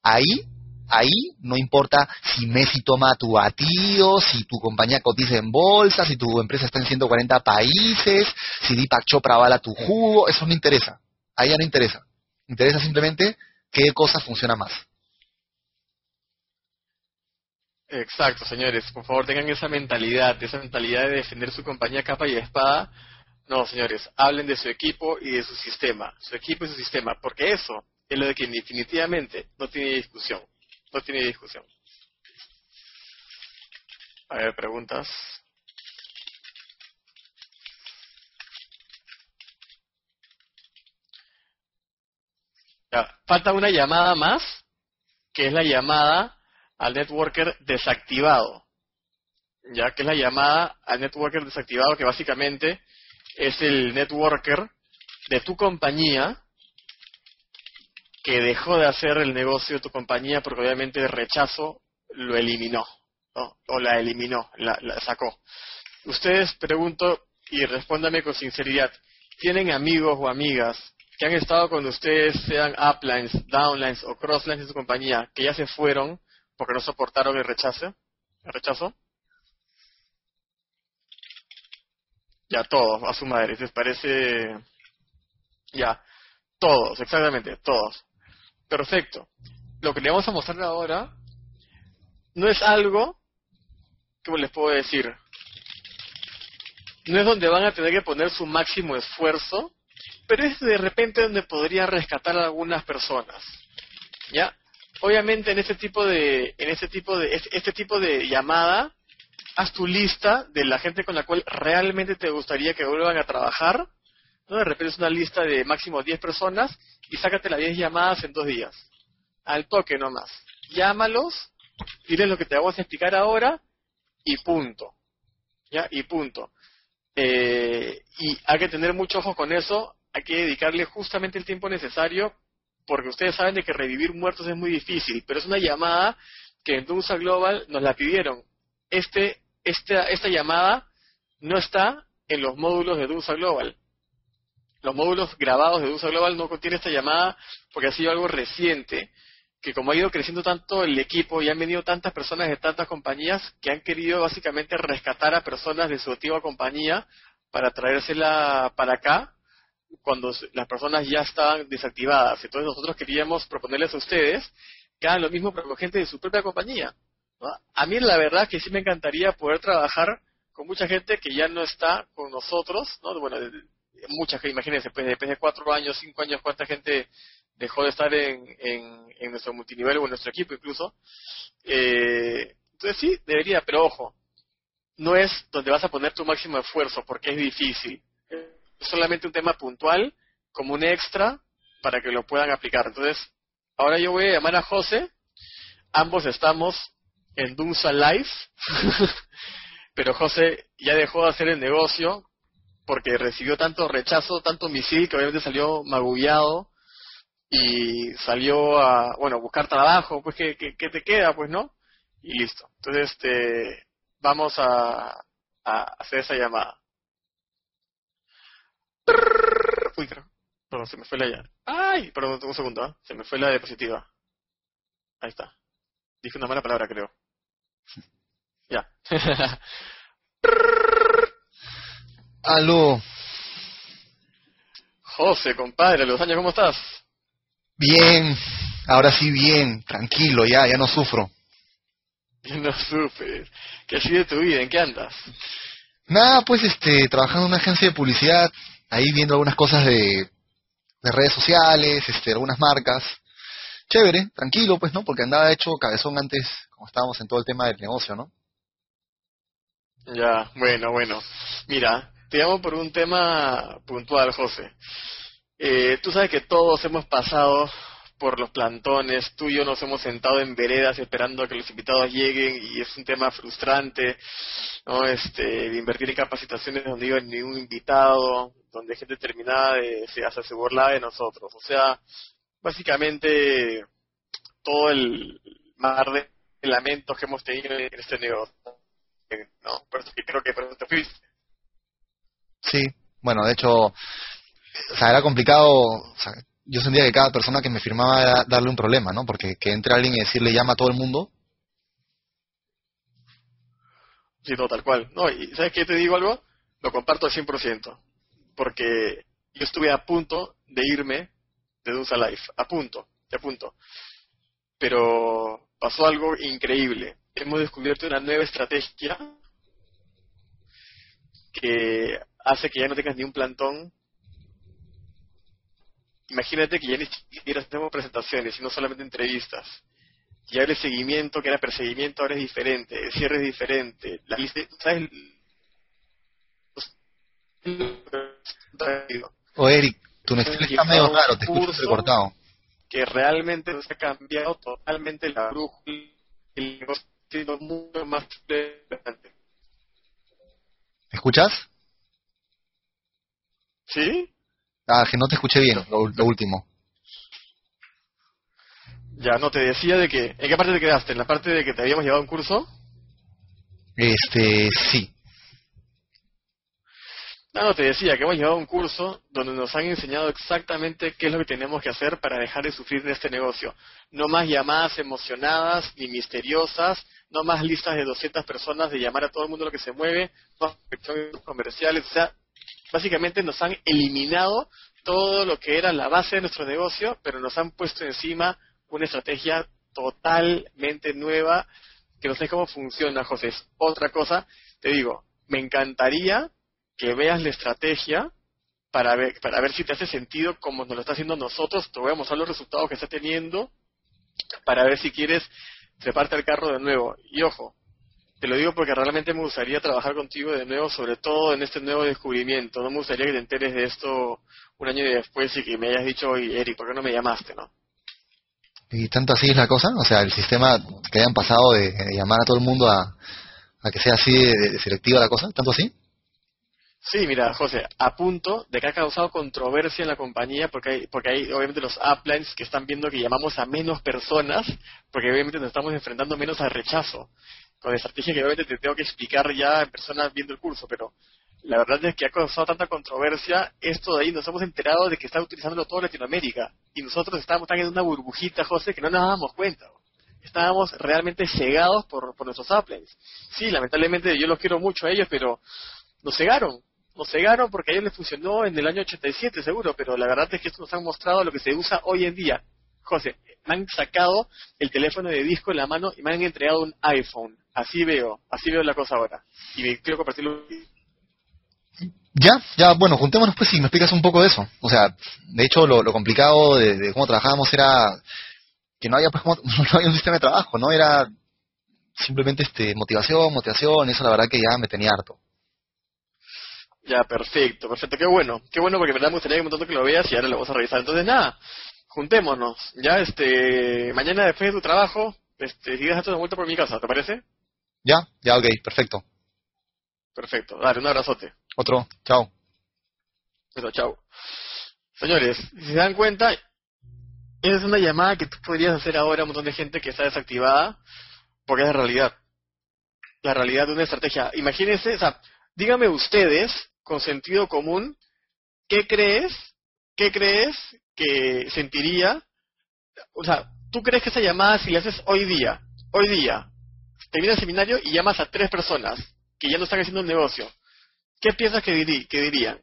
S2: ahí, ahí no importa si Messi toma tu batido, si tu compañía cotiza en bolsa, si tu empresa está en 140 países, si Deepak Chopra avala tu jugo, eso no interesa. Ahí ya no interesa. Interesa simplemente qué cosa funciona más.
S1: Exacto, señores. Por favor, tengan esa mentalidad, esa mentalidad de defender su compañía capa y espada. No, señores, hablen de su equipo y de su sistema. Su equipo y su sistema. Porque eso es lo de que definitivamente no tiene discusión. No tiene discusión. A ver, preguntas. Falta una llamada más, que es la llamada al networker desactivado. Ya que es la llamada al networker desactivado, que básicamente es el networker de tu compañía que dejó de hacer el negocio de tu compañía porque obviamente el rechazo lo eliminó, o la eliminó, la, sacó. Ustedes, pregunto y respóndame con sinceridad, ¿tienen amigos o amigas que han estado con ustedes, sean uplines, downlines o crosslines de su compañía, que ya se fueron porque no soportaron el rechazo? ¿El rechazo? Ya todos, a su madre, ¿les parece? Ya, todos, exactamente, todos. Perfecto. Lo que le vamos a mostrar ahora no es algo, ¿cómo les puedo decir? No es donde van a tener que poner su máximo esfuerzo, pero es de repente donde podría rescatar a algunas personas. ¿Ya? Obviamente en este tipo de en este tipo de este tipo de llamada haz tu lista de la gente con la cual realmente te gustaría que vuelvan a trabajar. ¿no? De repente es una lista de máximo 10 personas y sácate las 10 llamadas en dos días. Al toque nomás. Llámalos, diles lo que te vamos a explicar ahora y punto. ¿Ya? Y punto. Eh, y hay que tener mucho ojo con eso. Hay que dedicarle justamente el tiempo necesario porque ustedes saben de que revivir muertos es muy difícil, pero es una llamada que en Dunsa Global nos la pidieron. Este, esta, esta llamada no está en los módulos de Dunsa Global los módulos grabados de USA Global no contienen esta llamada porque ha sido algo reciente, que como ha ido creciendo tanto el equipo y han venido tantas personas de tantas compañías que han querido básicamente rescatar a personas de su antigua compañía para traérsela para acá cuando las personas ya estaban desactivadas. Entonces nosotros queríamos proponerles a ustedes que hagan lo mismo pero con gente de su propia compañía. A mí la verdad que sí me encantaría poder trabajar con mucha gente que ya no está con nosotros, ¿no? bueno, muchas que imagínense, pues después de cuatro años, cinco años, cuánta gente dejó de estar en, en, nuestro multinivel o en nuestro equipo incluso. Eh, entonces sí, debería, pero ojo, no es donde vas a poner tu máximo esfuerzo porque es difícil. Es solamente un tema puntual, como un extra, para que lo puedan aplicar. Entonces, ahora yo voy a llamar a José. Ambos estamos en Dunsa Live, pero José ya dejó de hacer el negocio porque recibió tanto rechazo, tanto misil, que obviamente salió magullado y salió a, bueno, buscar trabajo, pues que, te queda, pues, ¿no? Y listo. Entonces, este, vamos a, a hacer esa llamada. Uy, perdón, se me fue la ya. Ay, perdón, un segundo, ¿eh? se me fue la diapositiva. Ahí está. Dije una mala palabra, creo. Ya.
S2: Aló.
S1: José, compadre, los años, ¿cómo estás?
S2: Bien, ahora sí bien, tranquilo, ya, ya no sufro.
S1: Ya no sufres. ¿Qué ha sido tu vida? ¿En qué andas?
S2: Nada, pues este, trabajando en una agencia de publicidad, ahí viendo algunas cosas de, de redes sociales, este, algunas marcas. Chévere, tranquilo, pues, ¿no? Porque andaba hecho cabezón antes, como estábamos en todo el tema del negocio, ¿no?
S1: Ya, bueno, bueno. Mira, te llamo por un tema puntual, José. Eh, tú sabes que todos hemos pasado por los plantones, tú y yo nos hemos sentado en veredas esperando a que los invitados lleguen y es un tema frustrante, ¿no? Este, invertir en capacitaciones donde iba ningún invitado, donde gente terminada de, se, hace se burlaba de nosotros. O sea, básicamente todo el mar de lamentos que hemos tenido en este negocio. ¿no? Por eso creo que por eso te fuiste.
S2: Sí, bueno, de hecho, o sea, era complicado, o sea, yo sentía que cada persona que me firmaba era darle un problema, ¿no? Porque que entre alguien y decirle llama a todo el mundo.
S1: Sí, no, tal cual. No, y ¿sabes qué te digo algo? Lo comparto al 100%, porque yo estuve a punto de irme de Dunsa Life, a punto, a punto. Pero pasó algo increíble. hemos descubierto una nueva estrategia que hace que ya no tengas ni un plantón. Imagínate que ya ni siquiera hacemos presentaciones, sino solamente entrevistas. Y ahora el seguimiento, que era perseguimiento, ahora es diferente, el cierre es diferente. La lista, ¿sabes?
S2: O Eric, tu Excel está medio raro, te escucho recortado.
S1: Que realmente nos ha cambiado totalmente la brújula y el sido mucho más
S2: ¿Me escuchas?
S1: ¿Sí?
S2: Ah, que no te escuché bien, lo, último.
S1: Ya, no, te decía de que... ¿En qué parte te quedaste? ¿En la parte de que te habíamos llevado un curso?
S2: Este, sí.
S1: No, no, te decía que hemos llevado un curso donde nos han enseñado exactamente qué es lo que tenemos que hacer para dejar de sufrir de este negocio. No más llamadas emocionadas ni misteriosas, no más listas de 200 personas de llamar a todo el mundo lo que se mueve, no más comerciales, o sea, básicamente nos han eliminado todo lo que era la base de nuestro negocio, pero nos han puesto encima una estrategia totalmente nueva que no sé cómo funciona, José. Otra cosa, te digo, me encantaría que veas la estrategia para ver, para ver si te hace sentido como nos lo está haciendo nosotros. Te voy a mostrar los resultados que está teniendo para ver si quieres treparte al carro de nuevo. Y ojo, te lo digo porque realmente me gustaría trabajar contigo de nuevo, sobre todo en este nuevo descubrimiento. No me gustaría que te enteres de esto un año después y que me hayas dicho, oye, Eric, ¿por qué no me llamaste, no?
S2: ¿Y tanto así es la cosa? O sea, el sistema que hayan pasado de, llamar a todo el mundo a, que sea así de selectiva la cosa, ¿tanto así?
S1: Sí, mira, José, a punto de que ha causado controversia en la compañía porque hay, porque hay obviamente los uplines que están viendo que llamamos a menos personas porque obviamente nos estamos enfrentando menos al rechazo con estrategia que obviamente te tengo que explicar ya en persona viendo el curso, pero la verdad es que ha causado tanta controversia esto de ahí, nos hemos enterado de que está utilizándolo todo Latinoamérica y nosotros estábamos tan en una burbujita, José, que no nos dábamos cuenta. Estábamos realmente cegados por, por nuestros uplines. Sí, lamentablemente yo los quiero mucho a ellos, pero nos cegaron nos cegaron porque a ellos les funcionó en el año 87 seguro, pero la verdad es que esto nos han mostrado lo que se usa hoy en día. José, me han sacado el teléfono de disco en la mano y me han entregado un iPhone. Así veo, así veo la cosa ahora. Y quiero compartirlo.
S2: Ya, ya, bueno, juntémonos pues si me explicas un poco de eso. O sea, de hecho lo, complicado de, cómo trabajábamos era que no había pues no había un sistema de trabajo, ¿no? Era simplemente este motivación, motivación, eso la verdad que ya me tenía harto.
S1: Ya, perfecto, perfecto, qué bueno, qué bueno porque verdad me gustaría que un montón que lo veas y ahora lo vamos a revisar. Entonces, nada, juntémonos, ya, este, mañana después de tu trabajo, este, si date una vuelta por mi casa, ¿te parece?
S2: Ya, ya, ok, perfecto.
S1: Perfecto, dale, un abrazote.
S2: Otro, chao.
S1: Eso, chao. Señores, si se dan cuenta, esa es una llamada que tú podrías hacer ahora a un montón de gente que está desactivada, porque es la realidad. La realidad de una estrategia. Imagínense, o sea, díganme ustedes con sentido común, ¿qué crees? ¿Qué crees que sentiría? O sea, ¿tú crees que esa llamada si la haces hoy día, hoy día, termina el seminario y llamas a tres personas que ya no están haciendo un negocio, ¿qué piensas que, dirían?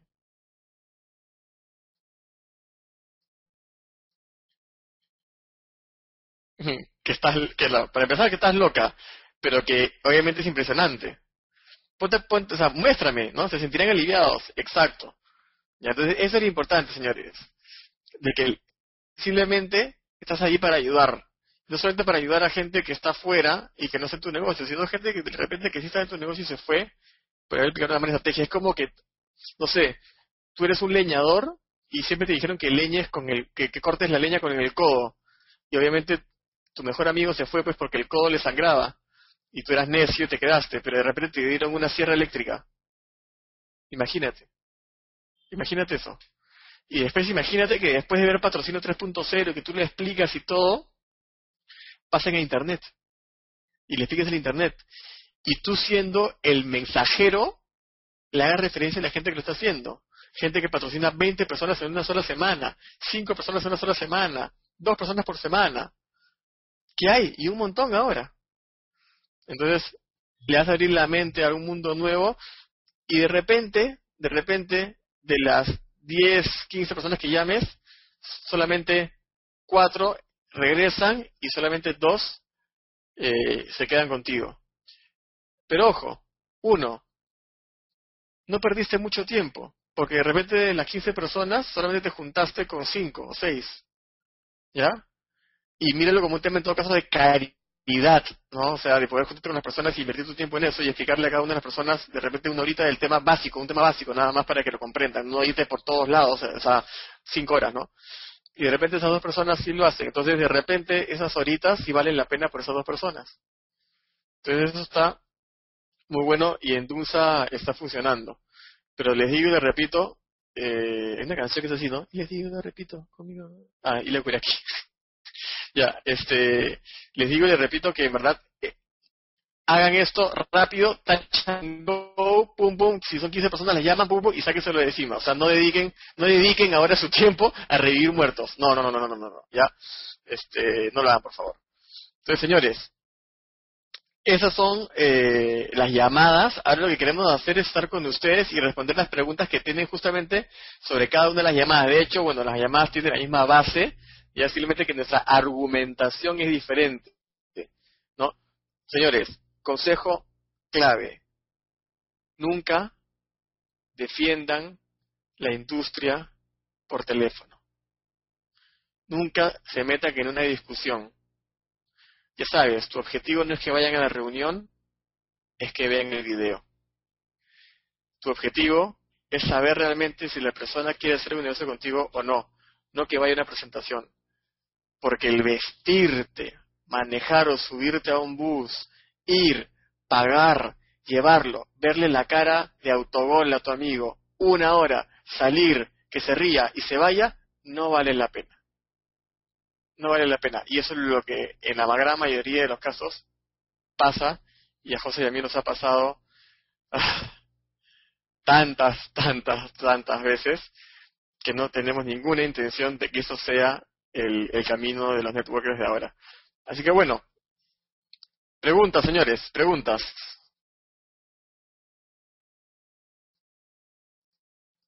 S1: Que estás, que para empezar que estás loca, pero que obviamente es impresionante ponte, ponte, o sea, muéstrame, ¿no? Se sentirán aliviados, exacto. ¿Ya? Entonces, eso es lo importante, señores, de que simplemente estás ahí para ayudar. No solamente para ayudar a gente que está fuera y que no está en tu negocio, sino gente que de repente que sí está en tu negocio y se fue, pero él una mala estrategia. Es como que, no sé, tú eres un leñador y siempre te dijeron que leñes con el, que cortes la leña con el codo. Y obviamente tu mejor amigo se fue pues porque el codo le sangraba y tú eras necio y te quedaste, pero de repente te dieron una sierra eléctrica. Imagínate. Imagínate eso. Y después imagínate que después de ver Patrocino 3.0, que tú le explicas y todo, pasen a Internet. Y le expliques el Internet. Y tú siendo el mensajero, le hagas referencia a la gente que lo está haciendo. Gente que patrocina 20 personas en una sola semana, 5 personas en una sola semana, 2 personas por semana. ¿Qué hay? Y un montón ahora. Entonces, le a abrir la mente a un mundo nuevo y de repente, de repente, de las 10, 15 personas que llames, solamente 4 regresan y solamente 2 eh, se quedan contigo. Pero ojo, uno, no perdiste mucho tiempo, porque de repente de las 15 personas solamente te juntaste con 5 o 6. ¿Ya? Y míralo como un tema en todo caso de caridad, ¿no? O sea, de poder juntarte con las personas y invertir tu tiempo en eso y explicarle a cada una de las personas de repente una horita del tema básico, un tema básico, nada más para que lo comprendan, no irte por todos lados, o sea, 5 horas, ¿no? Y de repente esas dos personas sí lo hacen. Entonces, de repente, esas horitas sí valen la pena por esas dos personas. Entonces, eso está muy bueno y en Dunsa está funcionando. Pero les digo y les repito, eh, es una canción que es así, ¿no? Y les digo y les repito conmigo. Ah, y le ocurre aquí. Ya, este, les digo y les repito que en verdad eh, hagan esto rápido, tachando, pum, pum, si son 15 personas les llaman, pum, pum, y sáquenselo de encima. O sea, no dediquen, no dediquen ahora su tiempo a revivir muertos. No, no, no, no, no, no, no, ya, este, no lo hagan, por favor. Entonces, señores, esas son eh, las llamadas. Ahora lo que queremos hacer es estar con ustedes y responder las preguntas que tienen justamente sobre cada una de las llamadas. De hecho, bueno, las llamadas tienen la misma base, ya simplemente que nuestra argumentación es diferente. ¿no? Señores, consejo clave. Nunca defiendan la industria por teléfono. Nunca se metan en una discusión ya sabes, tu objetivo no es que vayan a la reunión, es que vean el video. Tu objetivo es saber realmente si la persona quiere hacer un negocio contigo o no, no que vaya a una presentación. Porque el vestirte, manejar o subirte a un bus, ir, pagar, llevarlo, verle la cara de autogol a tu amigo, una hora, salir, que se ría y se vaya, no vale la pena no vale la pena. Y eso es lo que en la gran mayoría de los casos pasa, y a José y a mí nos ha pasado tantas, tantas, tantas veces que no tenemos ninguna intención de que eso sea el, camino de los networkers de ahora. Así que bueno, preguntas, señores, preguntas.